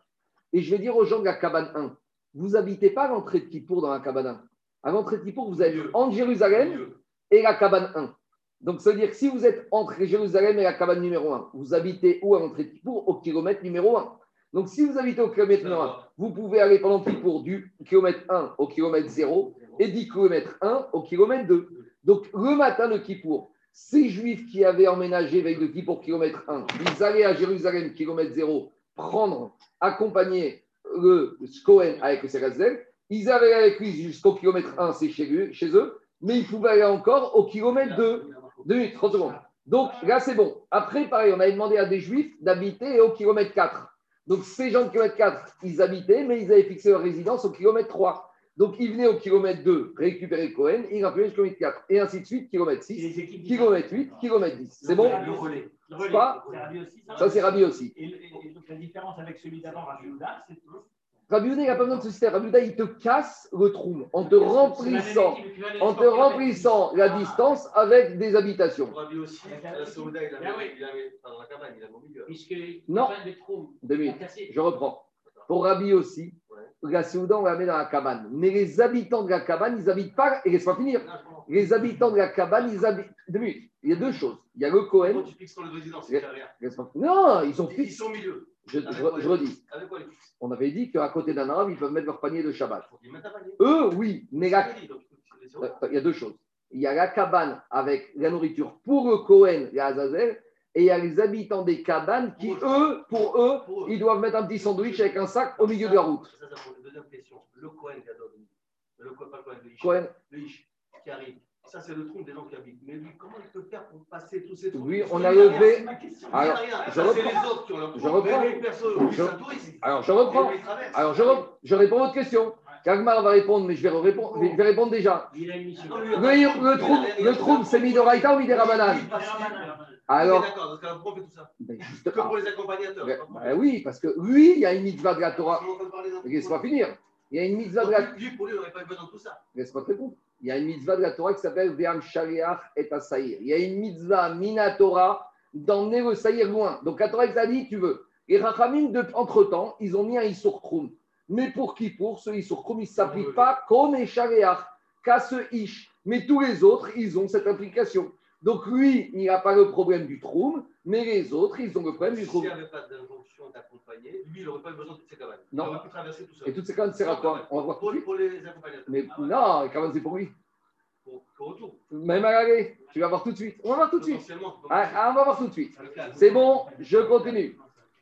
Et je vais dire aux gens de la cabane 1, vous n'habitez pas à l'entrée de Kippour dans la cabane 1. À l'entrée de Kippour, vous êtes entre Jérusalem et la cabane 1. Donc, ça veut dire que si vous êtes entre Jérusalem et la cabane numéro 1, vous habitez où à l'entrée de Kippour? Au kilomètre numéro 1. Donc, si vous habitez au kilomètre numéro 1, vous pouvez aller pendant Kippour du kilomètre 1 au kilomètre 0 et du kilomètre 1 au kilomètre 2. Donc, le matin de Kippour, ces juifs qui avaient emménagé avec le Kippour kilomètre 1, ils allaient à Jérusalem kilomètre 0 prendre, accompagner le Cohen avec le Serazel. Ils avaient avec lui jusqu'au kilomètre 1, c'est chez, eux, mais ils pouvaient aller encore au kilomètre 2. 2 minutes, 30 secondes. Donc là, c'est bon. Après, pareil, on avait demandé à des juifs d'habiter au kilomètre 4. Donc ces gens de kilomètre 4, ils habitaient, mais ils avaient fixé leur résidence au kilomètre 3. Donc ils venaient au kilomètre 2 récupérer Cohen, ils rappelaient le kilomètre 4. Et ainsi de suite, kilomètre 6, kilomètre 8, kilomètre 10. C'est bon? Pas Ça, c'est Rabbi aussi. Et, donc, la différence avec celui d'avant, Rabbi Houda, c'est Rabbi Houda, il n'a pas besoin de se citer. Rabbi Houda, il te casse le trou en te remplissant, en te remplissant la distance avec des habitations. Rabbi aussi, Souda, il avait dans la cabane, il a au milieu. Non, deux minutes, je reprends. Pour Rabbi aussi, la Souda, on la met dans la cabane. Mais les habitants de la cabane, ils n'habitent pas, et laisse-moi finir, les habitants de la cabane, ils habitent. Deux minutes. Il y a deux choses. Il y a le Cohen. Comment tu fixes. Non, ils sont fixés. Ils sont au milieu. Je, je, redis. On avait dit qu'à côté d'un arabe, ils peuvent mettre leur panier de Shabbat. Eux, oui. Mais la... il y a deux choses. Il y a la cabane avec la nourriture pour le Cohen et Azazel. Et il y a les habitants des cabanes qui, eux, pour eux, ils doivent mettre un petit sandwich avec un sac au milieu de la route. Deuxième question. Le Cohen Le Ish. Cohen, Le Ish qui arrive. Ça, c'est le trou des gens qui habitent. Mais lui, comment il peut faire pour passer tous ces trous Oui, on a levé-. Alors, je Ça, reprends. leur Je reprends. Alors, je reprends. Alors, je, réponds à votre question. Kagmar va répondre, mais je vais, répondre, je vais répondre déjà. Une Le, le trou, le trou, c'est Midoraïta ou Miderabanan Il passe- Alors, Oui, D'accord, parce qu'un prof fait tout ça. ben, Que justement, pour les accompagnateurs. ben, ben oui, parce que lui, il y a une mitzvah de la Torah. On Laisse-moi finir. Il y a une mitzvah de la Donc, Lui, pour lui, il n'aurait pas eu besoin de tout ça. Laisse-moi te répondre. Il y a une mitzvah de la Torah qui s'appelle Ve'am Shariach et Asaïr. Il y a une mitzvah Minatora d'emmener le Saïr loin. Donc la Torah, t'a dit, tu veux. Et Rachamim, entre-temps, ils ont mis un Issour Kroum. Mais pour qui Pour ce Issour Kroum, il ne s'applique pas comme Shariach, qu'à ce Ish. Mais tous les autres, ils ont cette implication. Donc lui, il n'a pas le problème du Troum, mais les autres, ils ont le problème du S'il Troum. n'y avait pas d'injonction d'accompagner, lui, il n'aurait pas eu besoin de toutes ces cabanes. Non. Il aurait pu traverser tout seul. Et toutes ces cabanes, c'est à quoi On va voir pour, pour les accompagnateurs. Mais non, les cabanes, c'est pour lui. Pour, pour retour. Même à l'aller, tu vas voir tout de suite. On va voir tout de suite. Ah, ah, on va voir tout de suite. C'est bon, je continue.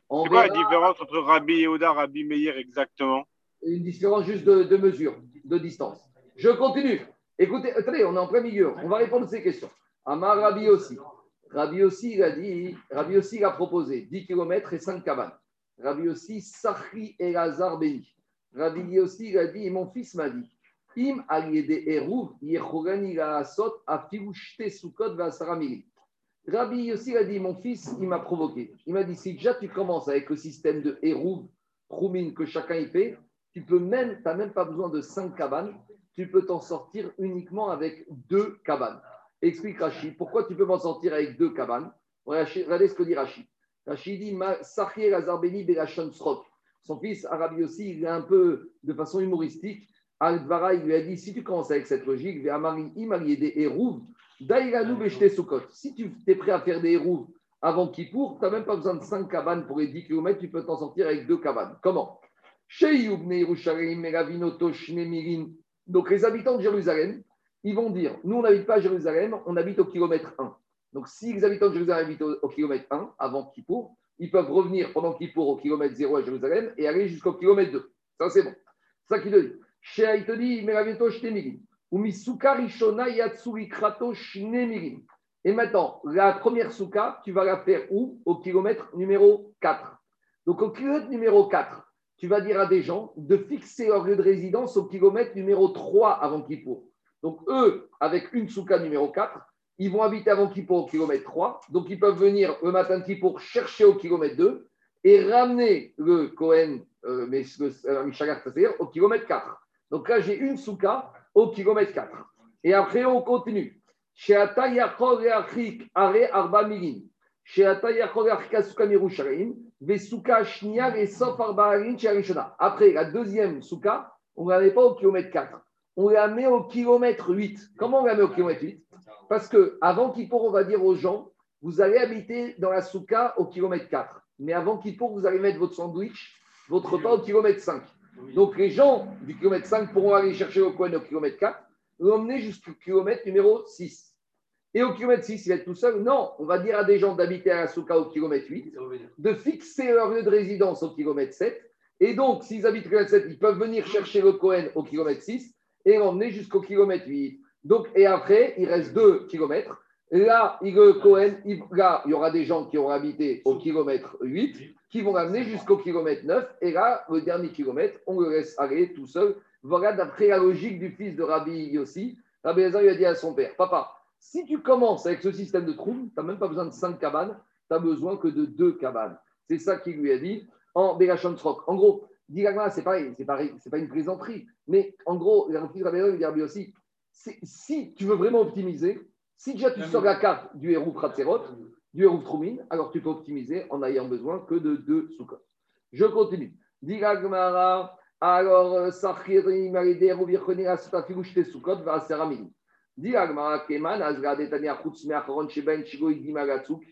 On C'est quoi la différence entre Rabbi Yehuda et Rabbi Meir exactement? Une différence juste de, de mesure, de distance. Je continue. Écoutez, attendez, on est en plein milieu. On va répondre à ces questions. Amar Rabbi aussi. Rabbi aussi, il a dit, Rabbi aussi, a proposé 10 km et 5 cabanes. Rabbi aussi, Sachri et Lazar Beni. Rabbi aussi, il a dit, et mon fils m'a dit, Im aliede eruv la asot afilu shte sukot ve'asara milim. Rabbi il a dit, mon fils, il m'a provoqué. Il m'a dit, si déjà tu commences avec le système de eruv, Troumin que chacun y fait, tu peux même, tu n'as même pas besoin de cinq cabanes, tu peux t'en sortir uniquement avec deux cabanes. Explique Rachid, pourquoi tu peux m'en sortir avec deux cabanes Regardez ce que dit Rachid. Rachid dit Sachir Azarbeni Belachon Srok. Son fils, Arabi aussi, il est un peu de façon humoristique. Al-Dvara, il lui a dit si tu commences avec cette logique. Si tu es prêt à faire des Hérouv avant Kippour, tu n'as même pas besoin de cinq cabanes pour les 10 km, tu peux t'en sortir avec deux cabanes. Comment. Donc, les habitants de Jérusalem, ils vont dire Nous, on n'habite pas à Jérusalem, on habite au kilomètre 1. Donc, si les habitants de Jérusalem habitent au, kilomètre 1 avant Kippour, ils peuvent revenir pendant Kippour au kilomètre 0 à Jérusalem et aller jusqu'au kilomètre 2. Ça, c'est bon. Ça qu'il te dit. Chez Aïtoni, Krato, Shnemirin. Et maintenant, la première souka, tu vas la faire où? Au kilomètre numéro 4. Donc, au kilomètre numéro 4, tu vas dire à des gens de fixer leur lieu de résidence au kilomètre numéro 3 avant Kippour. Donc, eux, avec une souka numéro 4, ils vont habiter avant Kippour au kilomètre 3. Donc, ils peuvent venir le matin de chercher au kilomètre 2 et ramener le Cohen, euh, mais le euh, au kilomètre 4. Donc là, j'ai une souka au kilomètre 4. Et après, on continue. Reachik Are Arba Milin. Souka Mirushalayim. Vesuka Shnia Sof Arba. Après, la deuxième souka, on ne pas au kilomètre 4. On la met au kilomètre 8. Comment on la met au kilomètre 8 Parce que avant Kippour, on va dire aux gens vous allez habiter dans la souka au kilomètre 4. Mais avant Kippour, vous allez mettre votre sandwich, votre repas au kilomètre 5. Donc les gens du kilomètre 5 pourront aller chercher le coin au kilomètre 4, l'emmener jusqu'au kilomètre numéro 6. Et au kilomètre 6, il va être tout seul? Non, on va dire à des gens d'habiter à la souka au kilomètre 8, Ça va venir. de fixer leur lieu de résidence au kilomètre 7. Et donc, s'ils habitent au kilomètre 7, ils peuvent venir chercher le Cohen au kilomètre 6 et l'emmener jusqu'au kilomètre 8. Donc, et après, il reste 2 kilomètres. Là, il- Cohen, il, là, il y aura des gens qui auront habité au kilomètre 8 qui vont l'amener jusqu'au kilomètre 9. Et là, le dernier kilomètre, on le laisse aller tout seul. Voilà d'après la logique du fils de Rabbi Yossi. Rabbi Elazar, il a dit à son père Papa, si tu commences avec ce système de trous, tu n'as même pas besoin de 5 cabanes, tu n'as besoin que de 2 cabanes. C'est ça qu'il lui a dit en Rock. En gros, dit c'est pareil, c'est pareil, c'est pas une plaisanterie. Mais en gros, Rabbi Elazar, il dit c'est- si tu veux vraiment optimiser, si déjà tu sors la carte du Hérouf Ratserot, du Hérouf Troumin, alors tu peux optimiser en n'ayant besoin que de deux soukot. Je continue. Diragmara, alors, euh, Sachiri, Maridé, Rouvirkoni, Asutafilu, Shte Soukot, Vaseramini. Diragmara, Keman, Azra, Detania, Khutzme, Acharon, Sheben, Shigo, Igimagatsuk,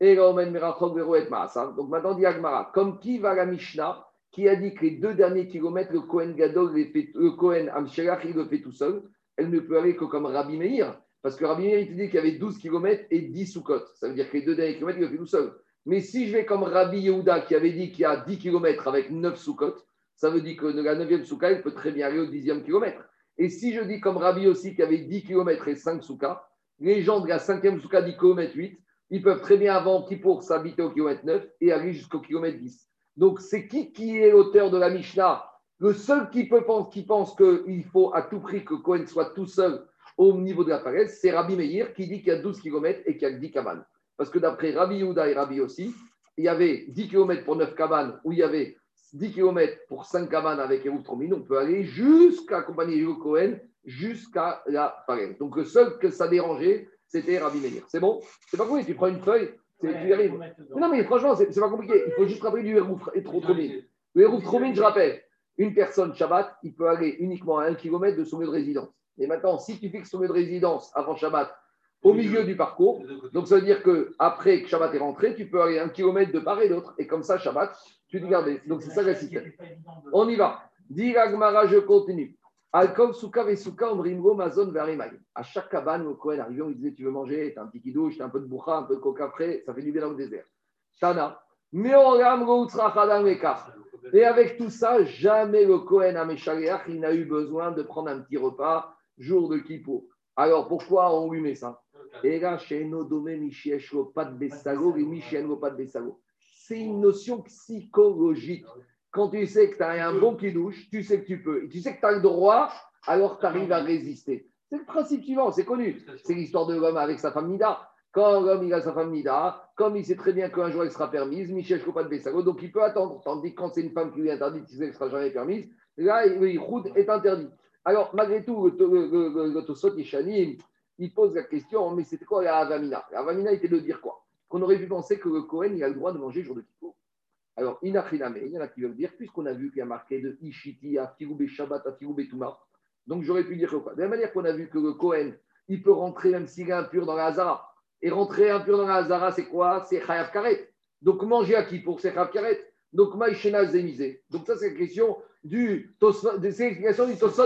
et Romen, Merachok, Veroet, Maasam. Donc maintenant, Diragmara, comme qui va la Mishnah, qui a dit que les deux derniers kilomètres, le Kohen Gadol, le Kohen Amshelach, il le fait tout seul, elle ne peut aller que comme Rabbi Meir. Parce que Rabbi Meir, il te dit qu'il y avait 12 km et 10 soukot. Ça veut dire que les deux derniers kilomètres, il le fait tout seul. Mais si je vais comme Rabbi Yehuda, qui avait dit qu'il y a 10 km avec 9 soukot, ça veut dire que la 9e soukha, elle peut très bien aller au 10e kilomètre. Et si je dis comme Rabbi aussi qui avait 10 km et 5 soukas, les gens de la 5e souka 10 km 8, ils peuvent très bien avant Kippour s'habiter au kilomètre 9 et aller jusqu'au kilomètre 10. Donc c'est qui qui est l'auteur de la Mishnah? Le seul qui, peut, pense- qui pense qu'il faut à tout prix que Cohen soit tout seul au niveau de la falaise, c'est Rabbi Meir qui dit qu'il y a 12 km et qu'il y a 10 cabanes. Parce que d'après Rabbi Yehuda et Rabbi aussi, il y avait 10 km pour 9 cabanes, où il y avait 10 km pour 5 cabanes avec Eruv Tromine, on peut aller jusqu'à accompagner Yehuda Cohen jusqu'à la falaise. Donc le seul que ça dérangeait, c'était Rabbi Meir. C'est bon? C'est pas compliqué, tu prends une feuille, c'est- arrives. Mais Non, mais franchement, c'est pas compliqué. Il faut juste rappeler du Eruv Tromine. Le Eruv Tromine, je rappelle, une personne Shabbat, il peut aller uniquement à 1 km de son lieu de résidence. Et maintenant, si tu fixes son lieu de résidence avant Shabbat, au milieu du parcours, donc ça veut dire que après que Shabbat est rentré, tu peux aller un kilomètre de part et d'autre. Et comme ça, Shabbat, tu te gardes. Donc c'est ça la système. On y va. Gmara, je continue. Alcool, souka, vesuka, omrimgo, mazon, verimai. À chaque cabane, au Cohen arrivait, on lui disait Tu veux manger T'as un petit kidouche, t'as un peu de boucha, un peu de coca frais, ça fait du bien dans le désert. Tana. Et avec tout ça, jamais le Cohen à il n'a eu besoin de prendre un petit repas jour de Kippour. Alors pourquoi on lui met ça? C'est une notion psychologique. Quand tu sais que tu as un bon qui douche, tu sais que tu peux. Et tu sais que tu as le droit, alors tu arrives à résister. C'est le principe suivant, c'est connu. C'est l'histoire de l'homme avec sa femme Nida. Quand l'homme a sa femme Nida, comme il sait très bien qu'un jour elle sera permise, Michel pas de Bessago, donc il peut attendre. Tandis que quand c'est une femme qui lui est interdite, il sait qu'elle ne sera jamais permise, là, le Yichud est interdit. Alors, malgré tout, le, Tosot il pose la question, mais c'était quoi la Avamina? La Avamina était de dire quoi? Qu'on aurait pu penser que Cohen, il a le droit de manger le jour de Kippour. Alors, Inachiname, il y en a qui veulent dire, puisqu'on a vu qu'il y a marqué de Ishiti à Firoube Shabbat à Firoube Touma, donc j'aurais pu dire que quoi? De la même manière qu'on a vu que le Cohen, il peut rentrer même s'il est impur dans la Hazara. Et rentrer impur dans la Hazara, c'est quoi? C'est Chayav Karet. Donc manger à Kippour, c'est Chayav Karet? Donc Maïchena Zémisé. Donc ça, c'est la question du Tosfot, c'est l'explication du Tosot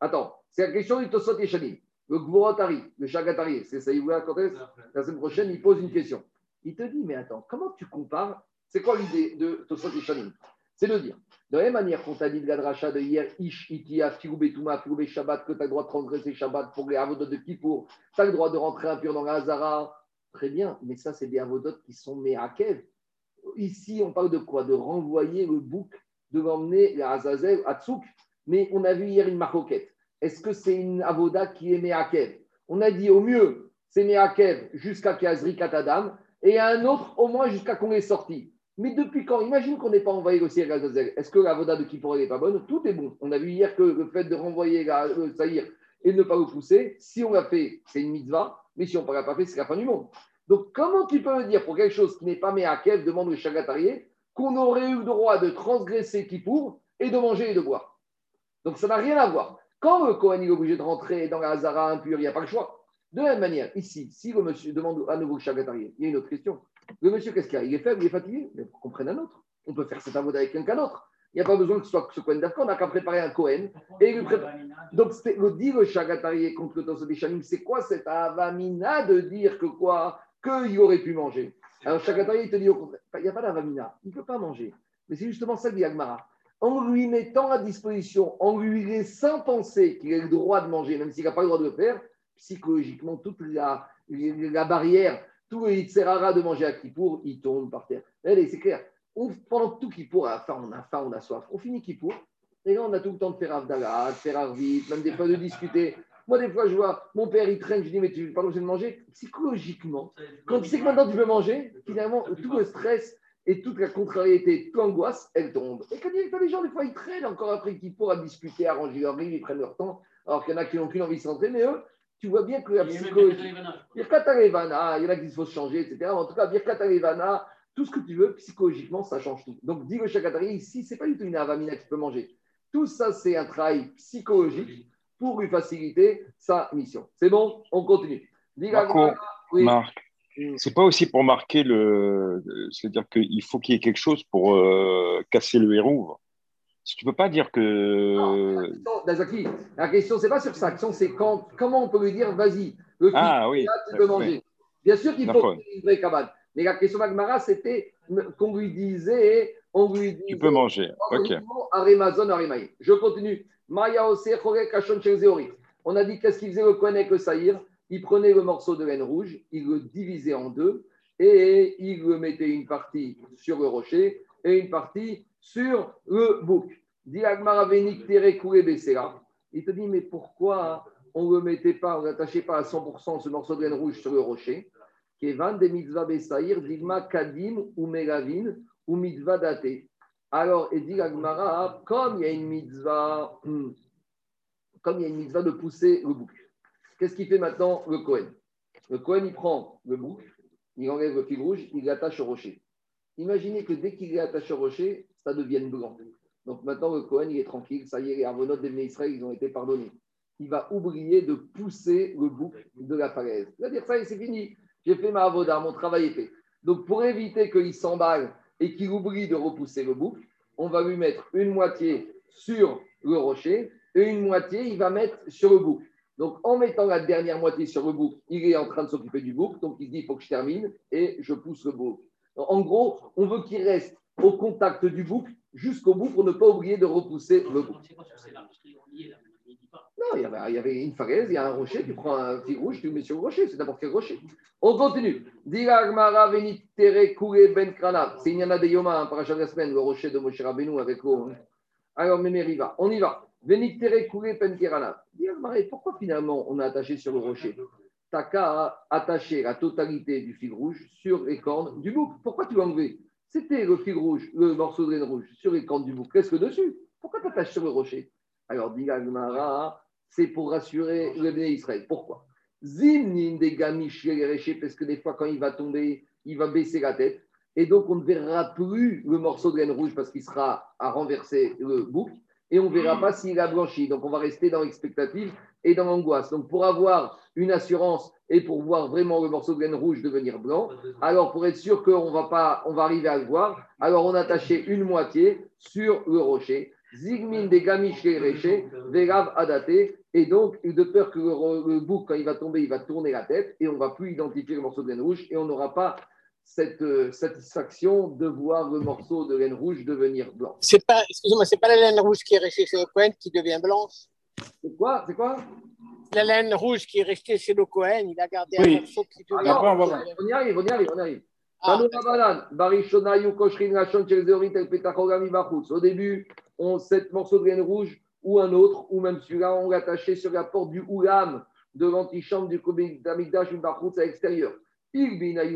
Attends, c'est la question du Tosot Yeshanim. Le Gvorotari, le Shagatari, c'est ça, il quand est La semaine prochaine, il pose une question. Il te dit, mais attends, comment tu compares C'est quoi l'idée de Tosot Yeshanim C'est de dire, de la même manière qu'on t'a dit de la dracha de hier, Ish, Itia, Firoubé, Touma, Firoubé, Shabbat, que tu as le droit de transgresser Shabbat pour les avodot de Kippour, tu as le droit de rentrer impur dans la Hazara. Très bien, mais ça, c'est des avodot qui sont Mehakev. Ici, on parle de quoi? De renvoyer le bouc, de l'emmener à Azazel, à. Mais on a vu hier une maroquette. Est-ce que c'est une avoda qui est Mehakev On a dit au mieux, c'est Mehakev jusqu'à Kazri Katadam, et un autre au moins jusqu'à qu'on est sorti. Mais depuis quand Imagine qu'on n'ait pas envoyé le ciel à Azazel. Est-ce que l'avoda de Kippour n'est pas bonne? Tout est bon. On a vu hier que le fait de renvoyer la, le Saïr et ne pas le pousser, si on l'a fait, c'est une mitzvah, mais si on ne l'a pas fait, c'est la fin du monde. Donc, comment tu peux me dire pour quelque chose qui n'est pas Mehakev, demande le Chagatarié, qu'on aurait eu le droit de transgresser Kippour et de manger et de boire? Donc, ça n'a rien à voir. Quand le Kohen est obligé de rentrer dans la Hazara impure, il n'y a pas le choix. De la même manière, ici, si le monsieur demande à nouveau le Chagatarié, il y a une autre question. Le monsieur, qu'est-ce qu'il a? Il est faible, il est fatigué Mais qu'on prenne un autre. On peut faire cet avoda avec quelqu'un d'autre. Il n'y a pas besoin que ce soit ce Kohen d'Afka, on n'a qu'à préparer un Kohen. Et lui prépare- Donc, le dit le Chagatarié contre le Shanim, c'est quoi cette avamina de dire que quoi? Qu'il aurait pu manger. Alors, Chagatarié, il te dit au contraire, il n'y a pas d'avamina, il ne peut pas manger. Mais c'est justement ça que dit Agmara. En lui mettant à disposition, en lui laissant penser qu'il a le droit de manger, même s'il n'a pas le droit de le faire, psychologiquement, toute la, la barrière, tout le Yitzhara de manger à Kippour, il tombe par terre. Allez, c'est clair. On- pendant tout Kippour, à la fin, on a faim, on a soif. On finit Kippour, et là, on a tout le temps de faire Avdallah, de faire Arvit, même des fois de discuter. Moi, des fois, je vois mon père, il traîne, je dis, mais tu n'es pas de manger. Psychologiquement, quand tu sais que maintenant tu peux manger, finalement, tout le stress et toute la contrariété, toute l'angoisse, elle tombe. Et quand il y a des gens, des fois, ils traînent encore après qu'ils pourront discuter, arranger leur vie, ils prennent leur temps, alors qu'il y en a qui n'ont qu'une envie de mais eux, tu vois bien que la psychologie. Birkat Alevana, il y en a qui faut se changer, etc. En tout cas, Birkat Alevana, tout ce que tu veux, psychologiquement, ça change tout. Donc, dit le Shakatari, ici, ce n'est pas du tout une avamina qui peut manger. Tout ça, c'est un travail psychologique pour lui faciliter sa mission. C'est bon? On continue. Marco, oui. Marc, c'est pas aussi pour marquer le. C'est-à-dire qu'il faut qu'il y ait quelque chose pour euh, casser le hérouve. Si tu peux pas dire que. Non, Dazaki, la question, c'est pas sur ça. La question, c'est quand, comment on peut lui dire, vas-y, le fils, Ah oui. là, tu peux manger. Bien sûr qu'il faut une vraie cabane. Mais la question d'Agmara, c'était qu'on lui disait, on lui disait, Tu peux manger. Ok. Arémazon. Je continue. Maya. On a dit qu'est-ce qu'il faisait le Kohen avec le Saïr? Il prenait le morceau de laine rouge, il le divisait en deux et il le mettait une partie sur le rocher et une partie sur le bouc. Il te dit, mais pourquoi on ne le mettait pas, on n'attachait pas à 100% ce morceau de laine rouge sur le rocher. Alors, et dit Agmara, comme il y a une mitzvah, hmm, comme il y a une mitzvah de pousser le bouc, qu'est-ce qu'il fait maintenant le Cohen Le Cohen, il prend le bouc, il enlève le fil rouge, il l'attache au rocher. Imaginez que dès qu'il est attaché au rocher, ça devienne blanc. Donc maintenant, le Cohen, il est tranquille, ça y est, les arvonotes des Israël, ils ont été pardonnés. Il va oublier de pousser le bouc de la falaise. Il va dire, ça y est, c'est fini, j'ai fait ma avoda, mon travail est fait. Donc pour éviter qu'il s'emballe et qu'il oublie de repousser le bouc, on va lui mettre une moitié sur le rocher et une moitié, il va mettre sur le bouc. Donc, en mettant la dernière moitié sur le bouc, il est en train de s'occuper du bouc. Donc, il dit il faut que je termine et je pousse le bouc. En gros, on veut qu'il reste au contact du bouc jusqu'au bout pour ne pas oublier de repousser le bouc. Non, il y, avait, une falaise, il y a un rocher, tu prends un fil rouge, tu le mets sur le rocher, c'est n'importe quel rocher. On continue. Ben. C'est Inyana de Yoma, un parachat de la semaine, le rocher de Moshe Rabbeinu avec l'eau. hein. Alors, Mémériva, on y va. Venit tere kure ben pourquoi finalement on a attaché sur le rocher? Taka a attaché la totalité du fil rouge sur les cornes du bouc. Pourquoi tu l'as enlevé? C'était le fil rouge, le morceau de laine rouge sur les cornes du bouc. Qu'est-ce que dessus Pourquoi tu attaches sur le rocher? Alors, dit c'est pour rassurer le Béné Israël. Pourquoi? Zimnin des parce que des fois, quand il va tomber, il va baisser la tête. Et donc, on ne verra plus le morceau de laine rouge parce qu'il sera à renverser le bouc. Et on ne verra pas s'il a blanchi. Donc, on va rester dans l'expectative et dans l'angoisse. Donc, pour avoir une assurance et pour voir vraiment le morceau de laine rouge devenir blanc, alors pour être sûr qu'on va, pas, on va arriver à le voir, alors on attachait une moitié sur le rocher. Zigmin des gamish réché, Vérav Adaté. Et donc, de peur que le, le bouc, quand il va tomber, il va tourner la tête et on ne va plus identifier le morceau de laine rouge et on n'aura pas cette euh, satisfaction de voir le morceau de laine rouge devenir blanc. C'est pas, excusez-moi, c'est pas la laine rouge qui est restée chez le qui devient blanche? C'est quoi? C'est quoi? La laine rouge qui est restée chez le Cohen, il a gardé Oui. un morceau qui Alors, Après, on va voir. on y arrive, on y arrive, on y arrive. Ah. Au début, on cette morceau de laine rouge ou un autre, ou même celui-là, on l'attachait sur la porte du Oulam de l'antichambre du Kobe d'Amigdash ou Bachutz à l'extérieur. S'il devenait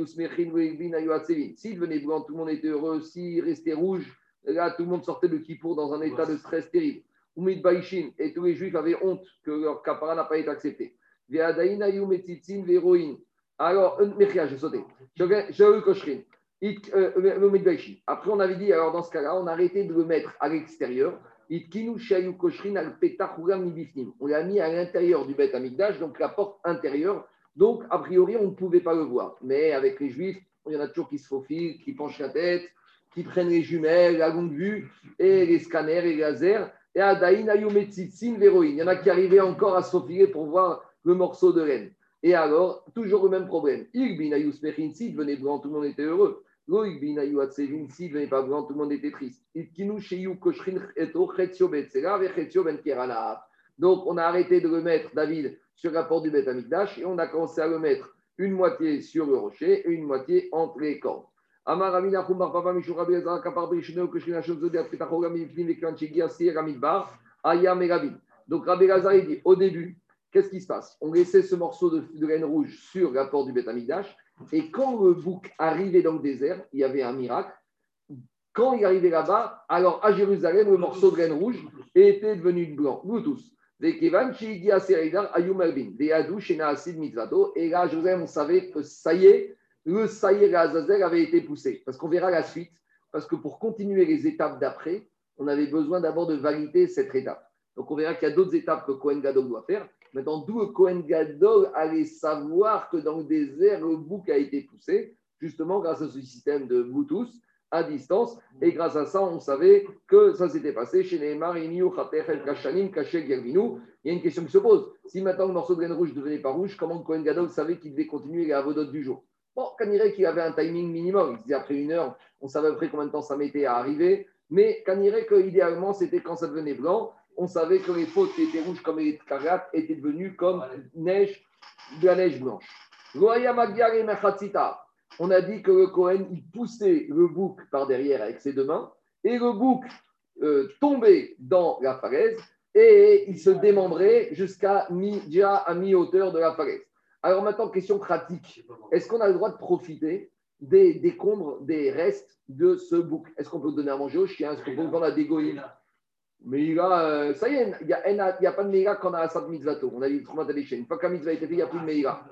blanc, tout le monde était heureux. S'il restait rouge, là, tout le monde sortait de Kippour dans un état de stress terrible. Umid Baishin, et tous les juifs avaient honte que leur capara n'a pas été accepté. Ve'adain ayu metzitzin ve'roin. Alors, euh, Mechia, j'ai sauté. Eu Koshrin. It- euh, le Medbaïchi. Après, on avait dit, alors dans ce cas-là, on a arrêté de le mettre à l'extérieur. Itkinu shayu koshrin al petach ugam mibifnim. On l'a mis à l'intérieur du Beth Amikdash, donc la porte intérieure. Donc, a priori, on ne pouvait pas le voir. Mais avec les Juifs, il y en a toujours qui se faufilent, qui penchent la tête, qui prennent les jumelles, la longue vue, et les scanners et les lasers. Et veroïn. Il y en a qui arrivaient encore à se pour voir le morceau de laine. Et alors, toujours le même problème. Igbinayu smechin, s'il devenait blanc, tout le monde était heureux. Lo igbinayu atsevin, s'il devenait pas blanc, tout le monde était triste. Ben keranaaf. Donc, on a arrêté de le mettre, David, sur la porte du Beth Amikdash, et on a commencé à le mettre une moitié sur le rocher et une moitié entre les cordes. Donc Rabbi Lazar dit au début, qu'est-ce qui se passe? On laissait ce morceau de, de laine rouge sur la porte du Beth et quand le bouc arrivait dans le désert, il y avait un miracle. Quand il arrivait là-bas, alors à Jérusalem, le morceau de laine rouge était devenu blanc. Nous tous. Et là, à Jérusalem, on savait que ça y est, le Saïr et Azazel avait été poussé. Parce qu'on verra la suite. Parce que pour continuer les étapes d'après, on avait besoin d'abord de valider cette étape. Donc on verra qu'il y a d'autres étapes que Cohen Gadol doit faire. Maintenant, d'où Cohen Gadol allait savoir que dans le désert, le bouc a été poussé, justement grâce à ce système de Bluetooth à distance. Et grâce à ça, on savait que ça s'était passé chez Gervinou. Il y a une question qui se pose. Si maintenant le morceau de laine rouge ne devenait pas rouge, comment Cohen Gadol savait qu'il devait continuer les avodotes du jour? Bon, Kanirek, qu'il avait un timing minimum. Il se dit après une heure, on savait à peu près combien de temps ça mettait à arriver. Mais Kanirek, idéalement, c'était quand ça devenait blanc. on savait que les fautes qui étaient rouges comme les écarlates étaient devenues comme neige, de la neige blanche. On a dit que le Cohen, il poussait le bouc par derrière avec ses deux mains, et le bouc euh, tombait dans la falaise, et il se démembrait jusqu'à mi, déjà à mi-hauteur de la falaise. Alors maintenant, question pratique. Est-ce qu'on a le droit de profiter des décombres, des restes de ce bouc Est-ce qu'on peut donner à manger au chien Est-ce qu'on peut vendre à des goïms Mais il a, euh, ça y est, il n'y a, il y a pas de Meïla quand on a la Sainte Mitzvato. On a dit Troumat Une fois que la mitzvah a été faite, il n'y a plus de Meïla.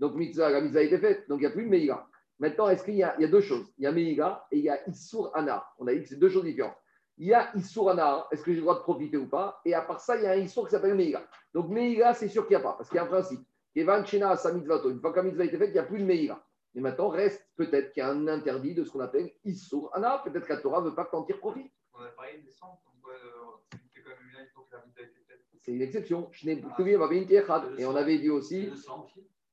Donc mitzvah, la mitzvah a été faite, donc il n'y a plus de Meïla. Maintenant, est-ce qu'il y, a il y a deux choses Il y a Meïla et il y a Issour Ana. On a dit que c'est deux choses différentes. Il y a Issour Ana, est-ce que j'ai le droit de profiter ou pas Et à part ça, il y a un Issour qui s'appelle Meïla. Donc Meïla, c'est sûr qu'il n'y a pas, parce qu'il y a un principe. Kevan Chena sa mitzvato. Une fois que la mitzvah a été faite, il n'y a plus de Meïla. Et maintenant, reste peut-être qu'il y a un interdit de ce qu'on appelle Issour Ana. Peut-être que la Torah ne veut pas que tu en tires profit. On a parlé des quoi euh, c'est quand même là, il faut que la été faite. C'est une exception. Tiechad. Et on avait dit aussi.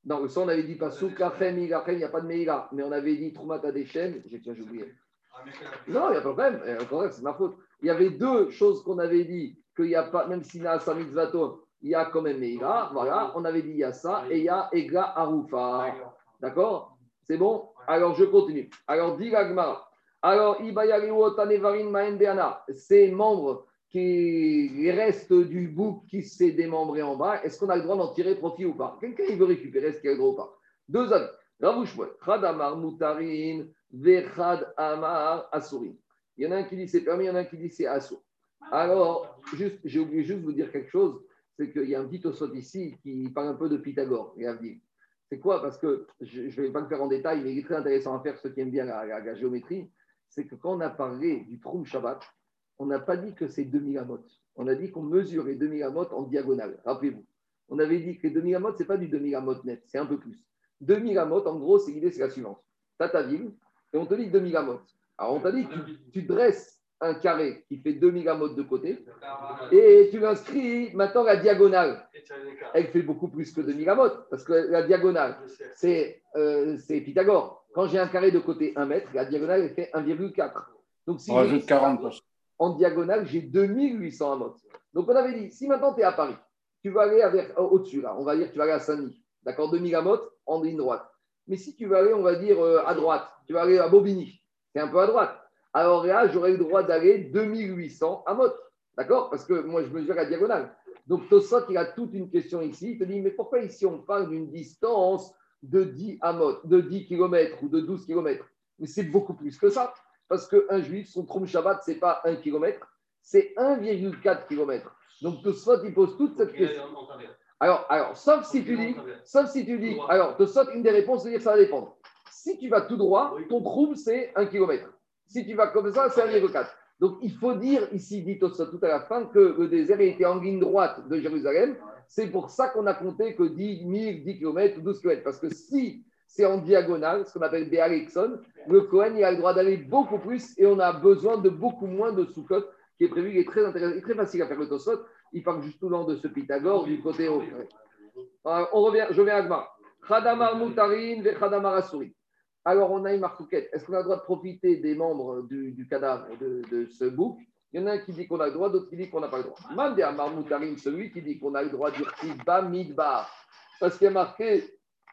Non, le sang, on avait dit pas souk, lachem, ilachem, il n'y a pas de meïla. Mais on avait dit Troumat Adeshem. J'ai j'ai oublié. Ah. Non, il n'y a pas de problème. Au contraire, c'est ma faute. Il y avait deux choses qu'on avait dit qu'il n'y a pas, même s'il y a sa mitzvato, il y a quand même meïla. Voilà, on avait dit il y a ça. Et il y a Ega Arufa. D'accord C'est bon Alors, je continue. Alors, dit l'Agmara. Alors, ces membres qui les restes du bouc qui s'est démembré en bas, est-ce qu'on a le droit d'en tirer profit ou pas? Quelqu'un il veut récupérer, est-ce qu'il a le droit ou pas? Deux avis. Ravouchouet, Khad Amar Moutarin, Vechad Amar Asurin. Il y en a un qui dit c'est permis, il y en a un qui dit c'est assour. Alors, juste, j'ai oublié juste de vous dire quelque chose, c'est qu'il y a un petit osot ici qui parle un peu de Pythagore, et. C'est quoi? Parce que je ne vais pas le faire en détail, mais il est très intéressant à faire, ceux qui aiment bien la, géométrie, c'est que quand on a parlé du Troum Shabbat, on n'a pas dit que c'est 2000 amotes. On a dit qu'on mesure les 2000 amotes en diagonale. Rappelez-vous. On avait dit que les 2000 amotes, ce n'est pas du 2000 amotes net, c'est un peu plus. 2000 amotes, en gros, l'idée, c'est la suivante. Tu as ta ville et on te dit que 2000 amotes. Alors, on t'a dit tu, tu dresses un carré qui fait 2000 amotes de côté et tu l'inscris maintenant la diagonale. Elle fait beaucoup plus que 2000 amotes parce que la diagonale, c'est euh, Pythagore. Quand j'ai un carré de côté 1 mètre, la diagonale, elle fait 1,4. Donc, si On rajoute 40%. en diagonale, j'ai 2800 amotes. Donc, on avait dit, si maintenant tu es à Paris, tu vas aller euh, au-dessus, là, on va dire que tu vas aller à Saint-Denis, d'accord, 2000 amotes en ligne droite. Mais si tu vas aller, on va dire, euh, à droite, tu vas aller à Bobigny, c'est un peu à droite. Alors là, j'aurai le droit d'aller 2800 amotes, d'accord? Parce que moi, je mesure la diagonale. Donc, Tosot, il a toute une question ici. Il te dit, mais pourquoi ici, on parle d'une distance de 10 amotes, de 10 km ou de 12 km Mais c'est beaucoup plus que ça. Parce qu'un juif, son Troum Shabbat, ce n'est pas 1 km, c'est 1,4 km. Donc, Tosfot, il pose toute cette question. Alors, alors sauf si tu dis, sauf si tu dis, alors, Tosfot, une des réponses, c'est dire que ça va dépendre. Si tu vas tout droit, ton Troum, c'est 1 km. Si tu vas comme ça, c'est 1,4. Donc, il faut dire ici, dit tout à la fin, que le désert était en ligne droite de Jérusalem. C'est pour ça qu'on a compté que 10 000, 10 km ou 12 km. Parce que si c'est en diagonale, ce qu'on appelle Béalexon, le Cohen il a le droit d'aller beaucoup plus et on a besoin de beaucoup moins de sous qui est prévu. Il est très intéressant, très facile à faire le Tosfot. Il parle juste tout le long de ce Pythagore du côté haut. Ouais. Alors, on revient, je viens à Gmar. Khadamar Moutarin, Asuri. Alors, on a une marcoquette. Est-ce qu'on a le droit de profiter des membres du, cadavre de, ce bouc? Il y en a un qui dit qu'on a le droit, d'autres qui disent qu'on n'a pas le droit. Mande Amar Moutarin, celui qui dit qu'on a le droit du Ba Midbar. Parce qu'il y a marqué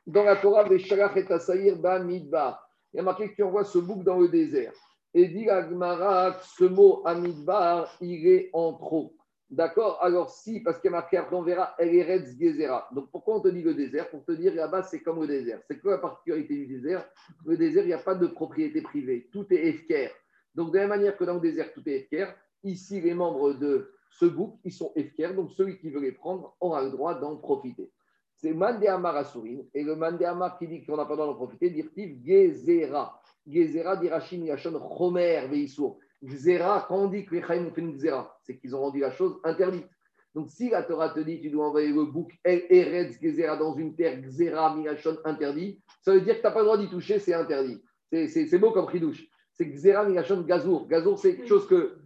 dans la Torah, Veshalach et Assaïr Ba Midbar. Il y a marqué que tu envoies ce bouc dans le désert. Et dit la Gemara, ce mot Amidbar, il est en trop. D'accord Alors si, parce qu'il y a marqué après, on verra, elle est Retz Gezera. Donc pourquoi on te dit le désert? Pour te dire là-bas, c'est comme le désert. C'est quoi la particularité du désert? Le désert, il n'y a pas de propriété privée. Tout est efker. Donc de la même manière que dans le désert, tout est efker, ici, les membres de ce bouc, ils sont efker. Donc celui qui veut les prendre aura le droit d'en profiter. C'est Mandéamar Asourin. Et le Mandéamar qui dit qu'on n'a pas le droit d'en profiter, dit Gezera. Gezera d'Irachim Yachon Romer Veissour. Gzera, quand on dit que les Chaim ont fait une Gzera, c'est qu'ils ont rendu la chose interdite. Donc si la Torah te dit tu dois envoyer le bouc El Eretz Gezera dans une terre Gzera Milachon interdit, ça veut dire que tu n'as pas le droit d'y toucher, c'est interdit. C'est- beau comme Khidouche. C'est Gzera Milachon Gazour. Gazour, c'est quelque chose que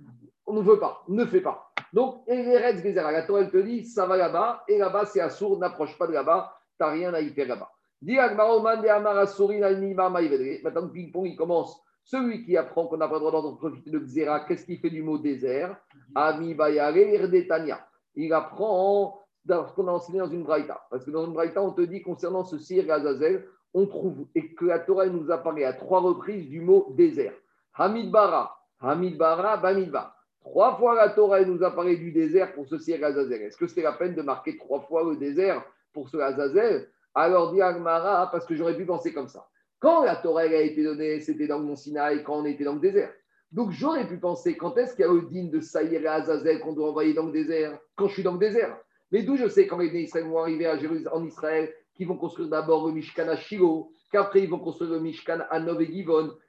on ne veut pas, ne fait pas. Donc, Eretz Gezera, la Torah elle te dit ça va là-bas, et là-bas c'est assourd, n'approche pas de là-bas, tu n'as rien à y faire là-bas. Maintenant, le ping-pong, il commence Celui qui apprend qu'on n'a pas le droit d'en profiter de Xéra, qu'est-ce qu'il fait du mot désert? Ami Irdetania. Il apprend ce qu'on a enseigné dans une braïta. Parce que dans une braïta, on te dit concernant ce Sir Azazel, on trouve et que la Torah nous apparaît à trois reprises du mot désert. Hamid Bara, Hamid Bara, Bamidba. Trois fois la Torah nous apparaît du désert pour ce Sir Azazel. Est-ce que c'est la peine de marquer trois fois le désert pour ce Azazel? Alors dit Agmara, parce que j'aurais pu penser comme ça. Quand la Torah a été donnée, c'était dans le Mont Sinaï, quand on était dans le désert. Donc j'aurais pu penser, quand est-ce qu'il y a le digne de Saïr et Azazel qu'on doit envoyer dans le désert Quand je suis dans le désert? Mais d'où je sais quand les Israël vont arriver à Jérusalem, en Israël, qu'ils vont construire d'abord le Mishkan à Shiloh, qu'après ils vont construire le Mishkan à Nov et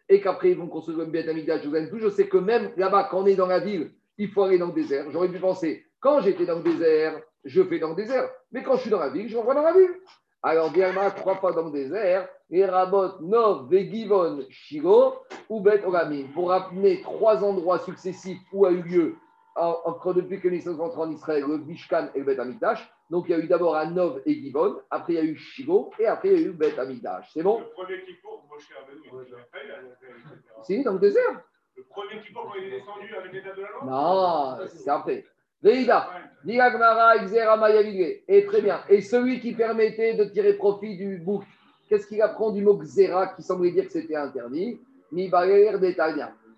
et qu'après ils vont construire le Beth Amigdash à Jérusalem. D'où je sais que même là-bas, quand on est dans la ville, il faut aller dans le désert. J'aurais pu penser, quand j'étais dans le désert, je fais dans le désert. Mais quand je suis dans la ville, je renvoie dans la ville. Alors, bien trois fois dans le désert, et Rabot, Nov, Vegivon, Shiro, ou Bet Oramim, pour ramener trois endroits successifs où a eu lieu, entre depuis que sont rentrés en Israël, le Bishkan et le Bet Amikdash. Donc, il y a eu d'abord à Nov et Givon, après il y a eu Shiro, et après il y a eu Bet Amikdash. C'est bon? Le premier kippour, Moshe Rabbeinu, il a fait, il a fait- Si, dans le désert Le premier kippour, quand il est descendu avec l'état de la loi Non, c'est après. Et très bien. Et celui qui permettait de tirer profit du bouc, qu'est-ce qu'il apprend du mot Xera qui semblait dire que c'était interdit? Mi.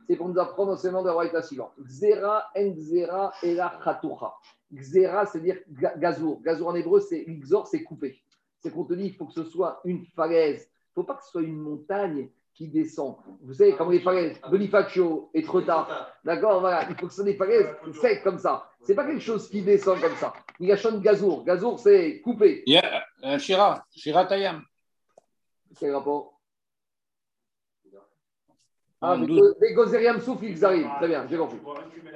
C'est pour nous apprendre seulement de la Raïta suivant. Xera, en Xera, et la Khatucha. Xera, c'est-à-dire ga- gazour. Gazour en hébreu, c'est Xor, c'est coupé. C'est qu'on te dit, il faut que ce soit une falaise. Il ne faut pas que ce soit une montagne qui descend. Vous savez, comme les falaises, Bonifacio et Trotta. D'accord Voilà, il faut que ce soit des falaises secs comme ça. C'est pas quelque chose qui descend comme ça. Il y a Sean Gazour. Gazour, c'est coupé. Il y a un Shira, Shira Tayam. Quel rapport? Ah, les Gozeriam Souf, ils arrivent. Très bien, j'ai compris.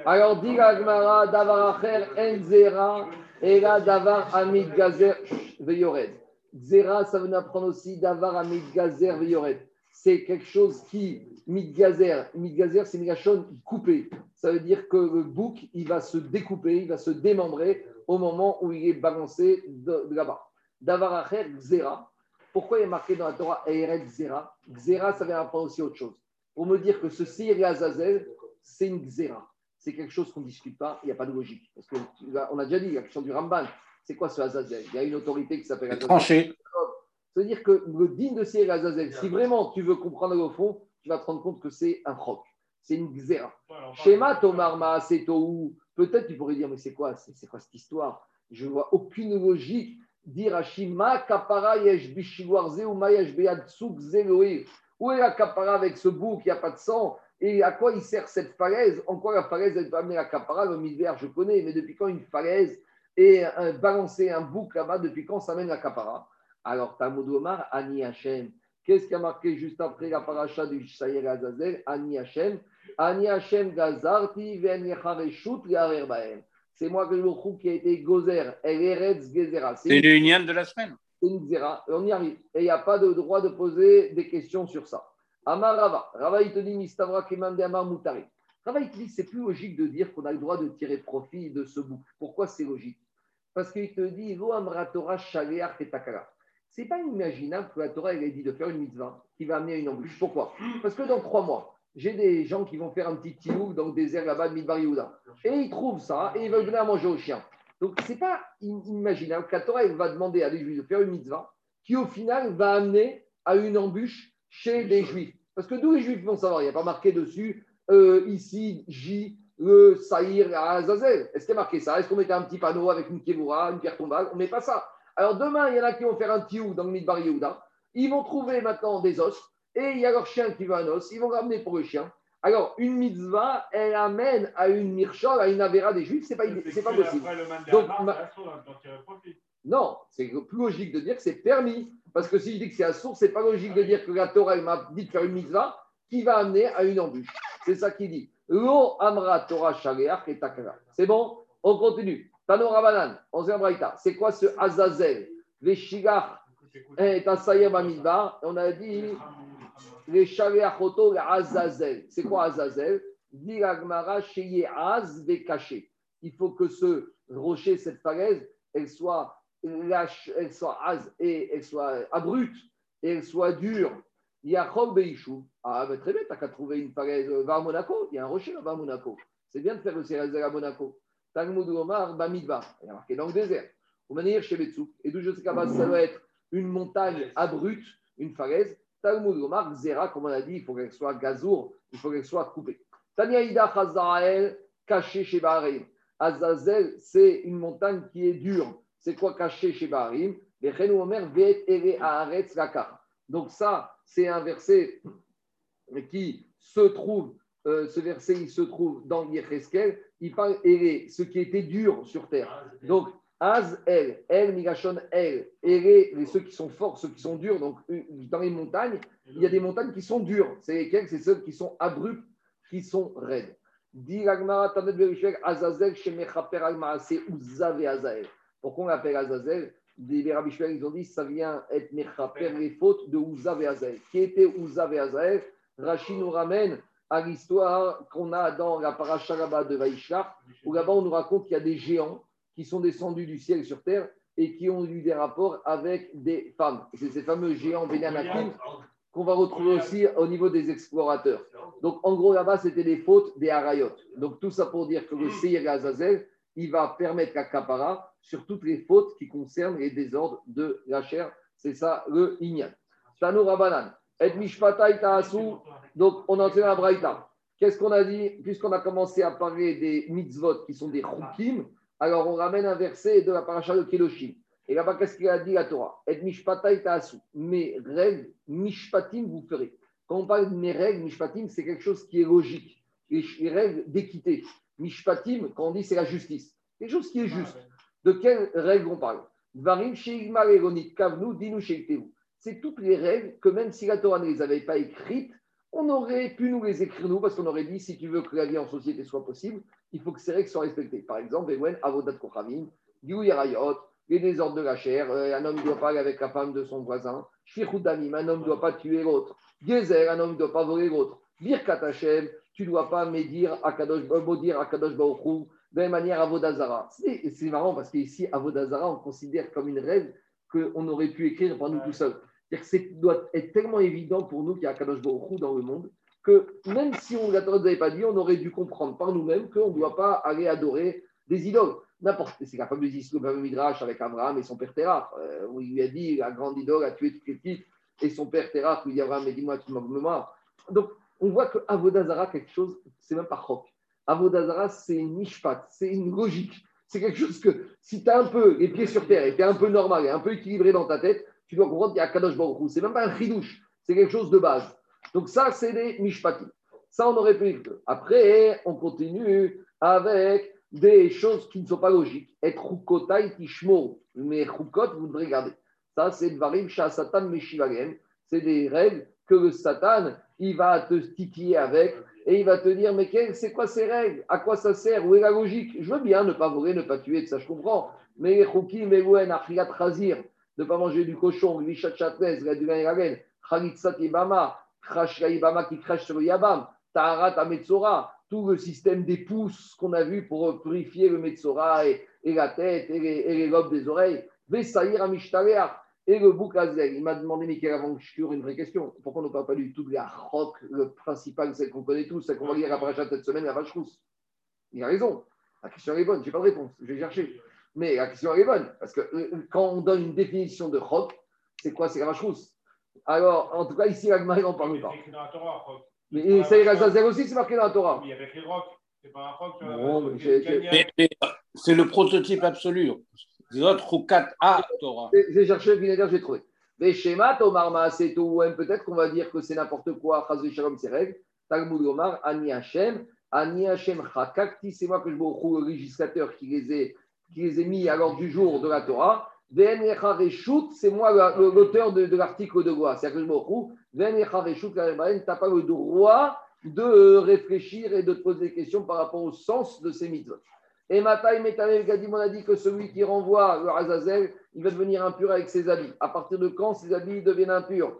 Alors, dit Gagmara, Davar Acher, Enzera, et là, Davar Amid Gazer, Veyored. Zera, ça veut nous apprendre aussi Davar Amid Gazer, Veyored. C'est quelque chose qui, Midgazer, Midgazer, c'est Migashon coupé. Ça veut dire que le bouc, il va se découper, il va se démembrer au moment où il est balancé de, de là-bas. Davar Acher, Zera. Pourquoi il est marqué dans la Torah Ered Zera Zera, ça vient apprendre aussi autre chose. Pour me dire que ce Sir et Azazel, c'est une Zera. C'est quelque chose qu'on ne discute pas, il n'y a pas de logique. Parce que là, on a déjà dit, la question du Ramban, c'est quoi ce Azazel? Il y a une autorité qui s'appelle Azazel. Tranché. Ça veut dire que le digne de et Azazel, si vraiment tu veux comprendre au fond, tu vas te rendre compte que c'est un roc. C'est une Xéra. Schéma Tomar Maasetou, peut-être tu pourrais dire, mais c'est quoi, c'est c'est quoi cette histoire? Je ne vois aucune logique. Dire Hashima Kapara Yesh ou Mayesh Beatsuk Zeloé. Où est la Kapara avec ce bouc, il n'y a pas de sang? Et à quoi il sert cette falaise? En quoi la falaise, elle peut amener la Kapara? Le misère, je connais, mais depuis quand une falaise et un, balancer un bouc là-bas, depuis quand ça mène la Kapara? Alors, Talmud Omar, Ani Hashem. Qu'est-ce qui a marqué juste après la paracha du Sayer Azazel? Ani Hashem. Ani Hashem Gazarti. C'est moi que le qui a été Gozer, El Eretz Gezera. C'est l'union de la semaine. c'est une on y arrive. Et il n'y a pas de droit de poser des questions sur ça. Amar Rava. Rava, il te dit Mistavra Kemande Amar Moutari. Rava, il te dit c'est plus logique de dire qu'on a le droit de tirer profit de ce bouc. Pourquoi c'est logique? Parce qu'il te dit Vo Amra Torah Shaleach et Takara. C'est pas imaginable que la Torah elle ait dit de faire une mitzvah qui va amener à une embûche. Pourquoi? Parce que dans trois mois, j'ai des gens qui vont faire un petit tiouk dans le désert là-bas de Midbar Yehuda. Et ils trouvent ça et ils veulent donner à manger aux chiens. Donc, ce n'est pas im- imaginable que la Torah elle va demander à des juifs de faire une mitzvah qui, au final, va amener à une embûche chez les juifs. Parce que d'où les juifs vont savoir? Il n'y a pas marqué dessus, euh, ici, J, le Saïr à Azazel. Est-ce qu'il y a marqué ça? Est-ce qu'on mettait un petit panneau avec une kévoura, une pierre tombale? On ne met pas ça. Alors, demain, il y en a qui vont faire un tiou dans le Midbar Yehuda. Ils vont trouver maintenant des os et il y a leur chien qui veut un os. Ils vont ramener pour le chien. Alors, une mitzvah, elle amène à une mirchol, à une avéra des juifs, c'est pas, c'est pas possible. Donc, ma- Non, c'est plus logique de dire que c'est permis. Parce que si je dis que c'est à source, c'est pas logique de dire que la Torah m'a dit de faire une mitzvah qui va amener à une embûche. C'est ça qu'il dit. Lo amra Torah shaleach et takara. C'est bon? On continue. Tano Rabanan, 11e braïta. C'est quoi ce Azazel? Veshigach et Tasayem Bamidbar. On a dit les shaleachoto le Azazel. C'est quoi Azazel? Dit Sheye Az caché. Il faut que ce rocher, cette falaise, elle soit lâche, elle soit az et elle soit abrupte et elle soit dure. Yachol Beishu. Ah, mais très bien, t'as qu'à trouver une falaise. euh, Va à Monaco, il y a un rocher là-bas à Monaco. C'est bien de faire le Cérézel à Monaco. Talmud Omar, Bamidbar. Il y a marqué dans le désert. Au manière chez Betsou. Et d'où je sais qu'à ça doit être une montagne abrupte, une falaise. Talmud Omar, Zera, comme on a dit, il faut qu'elle soit gazour, il faut qu'elle soit coupée. Tania Ida Chazael, caché chez Bahreïn. Azazel, c'est une montagne qui est dure. C'est quoi caché chez Bahreïn Les Chenou Omer, Vet Ere Haaretz Lakar. Donc, ça, c'est un verset qui se trouve, euh, ce verset, il se trouve dans Yecheskel. Il parle Ere, ce qui était dur sur terre. Donc, Az El, El Migashon El, Ere, les ceux qui sont forts, ceux qui sont durs. Donc, dans les montagnes, il y a des montagnes qui sont dures. C'est lesquelles? C'est celles qui sont abruptes, qui sont raides. Azazel. Pourquoi on l'appelle Azazel? Les Rabbi Shmuel, ils ont dit ça vient être Mechaper les fautes de Uzav Azael. Qui était Uzav Azael Rachid nous ramène à l'histoire qu'on a dans la paracha là-bas de Vaishlach, où là-bas on nous raconte qu'il y a des géants qui sont descendus du ciel sur terre et qui ont eu des rapports avec des femmes. C'est ces fameux géants Benanakim qu'on va retrouver aussi au niveau des explorateurs. Donc, en gros, là-bas, c'était les fautes des Harayot. Donc, tout ça pour dire que le Seir Azazel, il va permettre à Kapara sur toutes les fautes qui concernent les désordres de la chair. C'est ça le Inyan. Tano Rabanan. Et Mishpata Itaasu. Donc, on en tient à Braïta. Qu'est-ce qu'on a dit Puisqu'on a commencé à parler des mitzvot qui sont des chukim, alors on ramène un verset de la paracha de Kedoshim. Et là-bas, qu'est-ce qu'il a dit la Torah Et Mishpata Itaasu. Mes règles, Mishpatim, vous ferez. Quand on parle de mes règles, Mishpatim, c'est quelque chose qui est logique. Les, les règles d'équité. Mishpatim, quand on dit c'est la justice. Quelque chose qui est juste. De quelles règles on parle Varim sheigmar eronit kavnu dinu sheiktevu. C'est toutes les règles que même si la Torah ne les avait pas écrites, on aurait pu nous les écrire nous, parce qu'on aurait dit si tu veux que la vie en société soit possible, il faut que ces règles soient respectées. Par exemple, Vewen, Avodat Kochavim, Diou Yerayot, les désordres de la chair, euh, un homme ne doit pas aller avec la femme de son voisin, Shfichut Damim, un homme ne doit pas tuer l'autre, Gezer, un homme ne doit pas voler l'autre, Birkat Hashem, tu ne dois pas médire à Kadosh, euh, maudire à Kadosh de la même manière Avodazara. C'est marrant parce qu'ici, Avodazara, on considère comme une règle qu'on aurait pu écrire par nous tout seuls. C'est-à-dire que c'est doit être tellement évident pour nous qu'il y a Kadosh Baruch dans le monde que même si on ne l'avait pas dit, on aurait dû comprendre par nous-mêmes qu'on ne doit pas aller adorer des idoles. N'importe, c'est la fameuse histoire, fameux Midrash avec Abraham et son père Terah, euh, où il lui a dit la grande idole a tué toutes les petites, et son père Terah lui dit Abraham, mais dis-moi, tu m'as mémoire. Donc, on voit que Avodazara, quelque chose, c'est même pas rock. Avodazara, c'est une mishpat, c'est une logique. C'est quelque chose que si tu as un peu les pieds sur terre et tu es un peu normal et un peu équilibré dans ta tête, tu dois comprendre qu'il y a Kadosh Baruch Hu. C'est même pas un chidouche, c'est quelque chose de base. Donc, ça, c'est des mishpatim. Ça, on aurait pu. Après, on continue avec des choses qui ne sont pas logiques. Être rukotai tishmo. Mais rukot, vous devrez garder. Ça, c'est varim shah satan meshivalem. C'est des règles que le satan, il va te titiller avec et il va te dire Mais c'est quoi ces règles? À quoi ça sert? Où est la logique? Je veux bien ne pas voler, ne pas tuer, ça je comprends. Mais chazir, ne pas manger du cochon, vishat chatnez, du gain chalitzat ibama, crash ibama qui crache sur le yabam, taharat ametzora, tout le système des pouces qu'on a vu pour purifier le metzora et, et la tête et les, et les lobes des oreilles. Vesaïr amishtareach. Et le boukazel, il m'a demandé, Michael, avant que je une vraie question. Pourquoi on ne parle pas du tout de la rock, le principal, celle qu'on connaît tous, celle qu'on va lire à Parachat cette semaine, la vache rousse? Il a raison. La question est bonne. Je n'ai pas de réponse. Je vais chercher. Mais la question est bonne. Parce que euh, quand on donne une définition de rock, c'est quoi? C'est la vache rousse. Alors, en tout cas, ici, la Gemara n'en parle pas. C'est écrit dans la Torah, roc. Mais ça, il Azazel aussi, c'est marqué dans la Torah. Oui, avec les rocs. C'est pas un roc. mais. Mais- mais C'est le prototype absolu. J'ai cherché le Vinégar, j'ai trouvé. Les schémas, Omar Maaseto, ou même peut-être qu'on va dire que c'est n'importe quoi, Chaz Shalom, règles. Talmud Omar, Ani Hashem, Ani Hashem Chakakti, c'est moi que je vous le législateur qui les, ai, qui les mis à l'ordre du jour de la Torah. Ven c'est moi l'auteur de, l'article de loi. C'est-à-dire que je retrouve, Ven Reshut, tu n'as pas le droit de euh, réfléchir et de te poser des questions par rapport au sens de ces mitzvot. Et Matai Metanev Gadim, on a dit que celui qui renvoie le Azazel, il va devenir impur avec ses habits. À partir de quand ses habits deviennent impurs?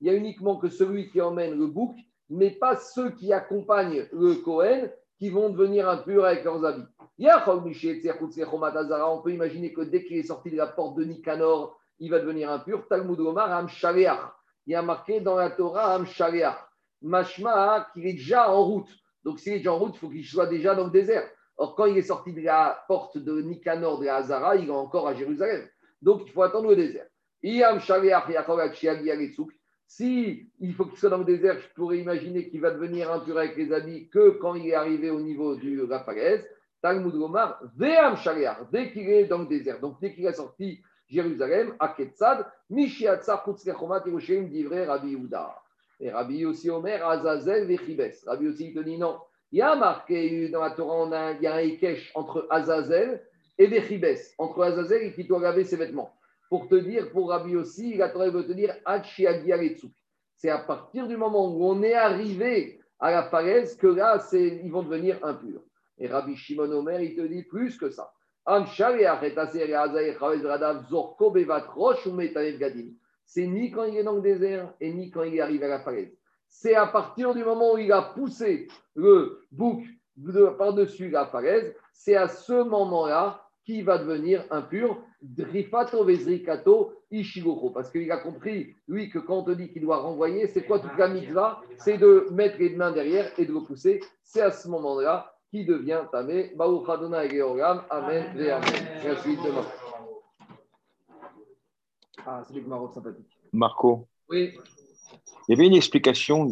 Il y a uniquement que celui qui emmène le bouc, mais pas ceux qui accompagnent le Kohen qui vont devenir impurs avec leurs habits. On peut imaginer que dès qu'il est sorti de la porte de Nicanor, il va devenir impur. Talmud Omar Am. Il y a marqué dans la Torah Am Mashma qu'il est déjà en route. Donc s'il est déjà en route, il faut qu'il soit déjà dans le désert. Or, quand il est sorti de la porte de Nicanor de la Hazara, il est encore à Jérusalem. Donc il faut attendre le désert. Si il faut qu'il soit dans le désert, je pourrais imaginer qu'il va devenir impur avec les habits que quand il est arrivé au niveau de la. Talmud Gomar, dès qu'il est dans le désert. Donc dès qu'il est sorti Jérusalem, à Ketzad, Mishiatsa Chutz Lechomat Yerushalayim divrei Rabbi Yehuda. Et Rabbi aussi Omer, Azazel Vechibes. Rabbi aussi te dit non. Il y a marqué dans la Torah, on a, il y a un Ekech entre Azazel et Vechibes, entre Azazel et qui doit laver ses vêtements. Pour te dire, pour Rabbi aussi, la Torah veut te dire. C'est à partir du moment où on est arrivé à la falaise que là, ils vont devenir impurs. Et Rabbi Shimon Omer, il te dit plus que ça. C'est ni quand il est dans le désert et ni quand il est arrivé à la falaise. C'est à partir du moment où il a poussé le bouc de- par-dessus la falaise, c'est à ce moment-là qu'il va devenir impur. Drifato Vezrikato Ishigoko. Parce qu'il a compris, lui, que quand on te dit qu'il doit renvoyer, c'est quoi toute la mitzvah C'est de mettre les mains derrière et de le pousser. C'est à ce moment-là qu'il devient tamé. Baruch Adonai. Amen. et Amen. Demain. Ah, c'est des Maroc sympathique. Marco, Oui. il y avait une explication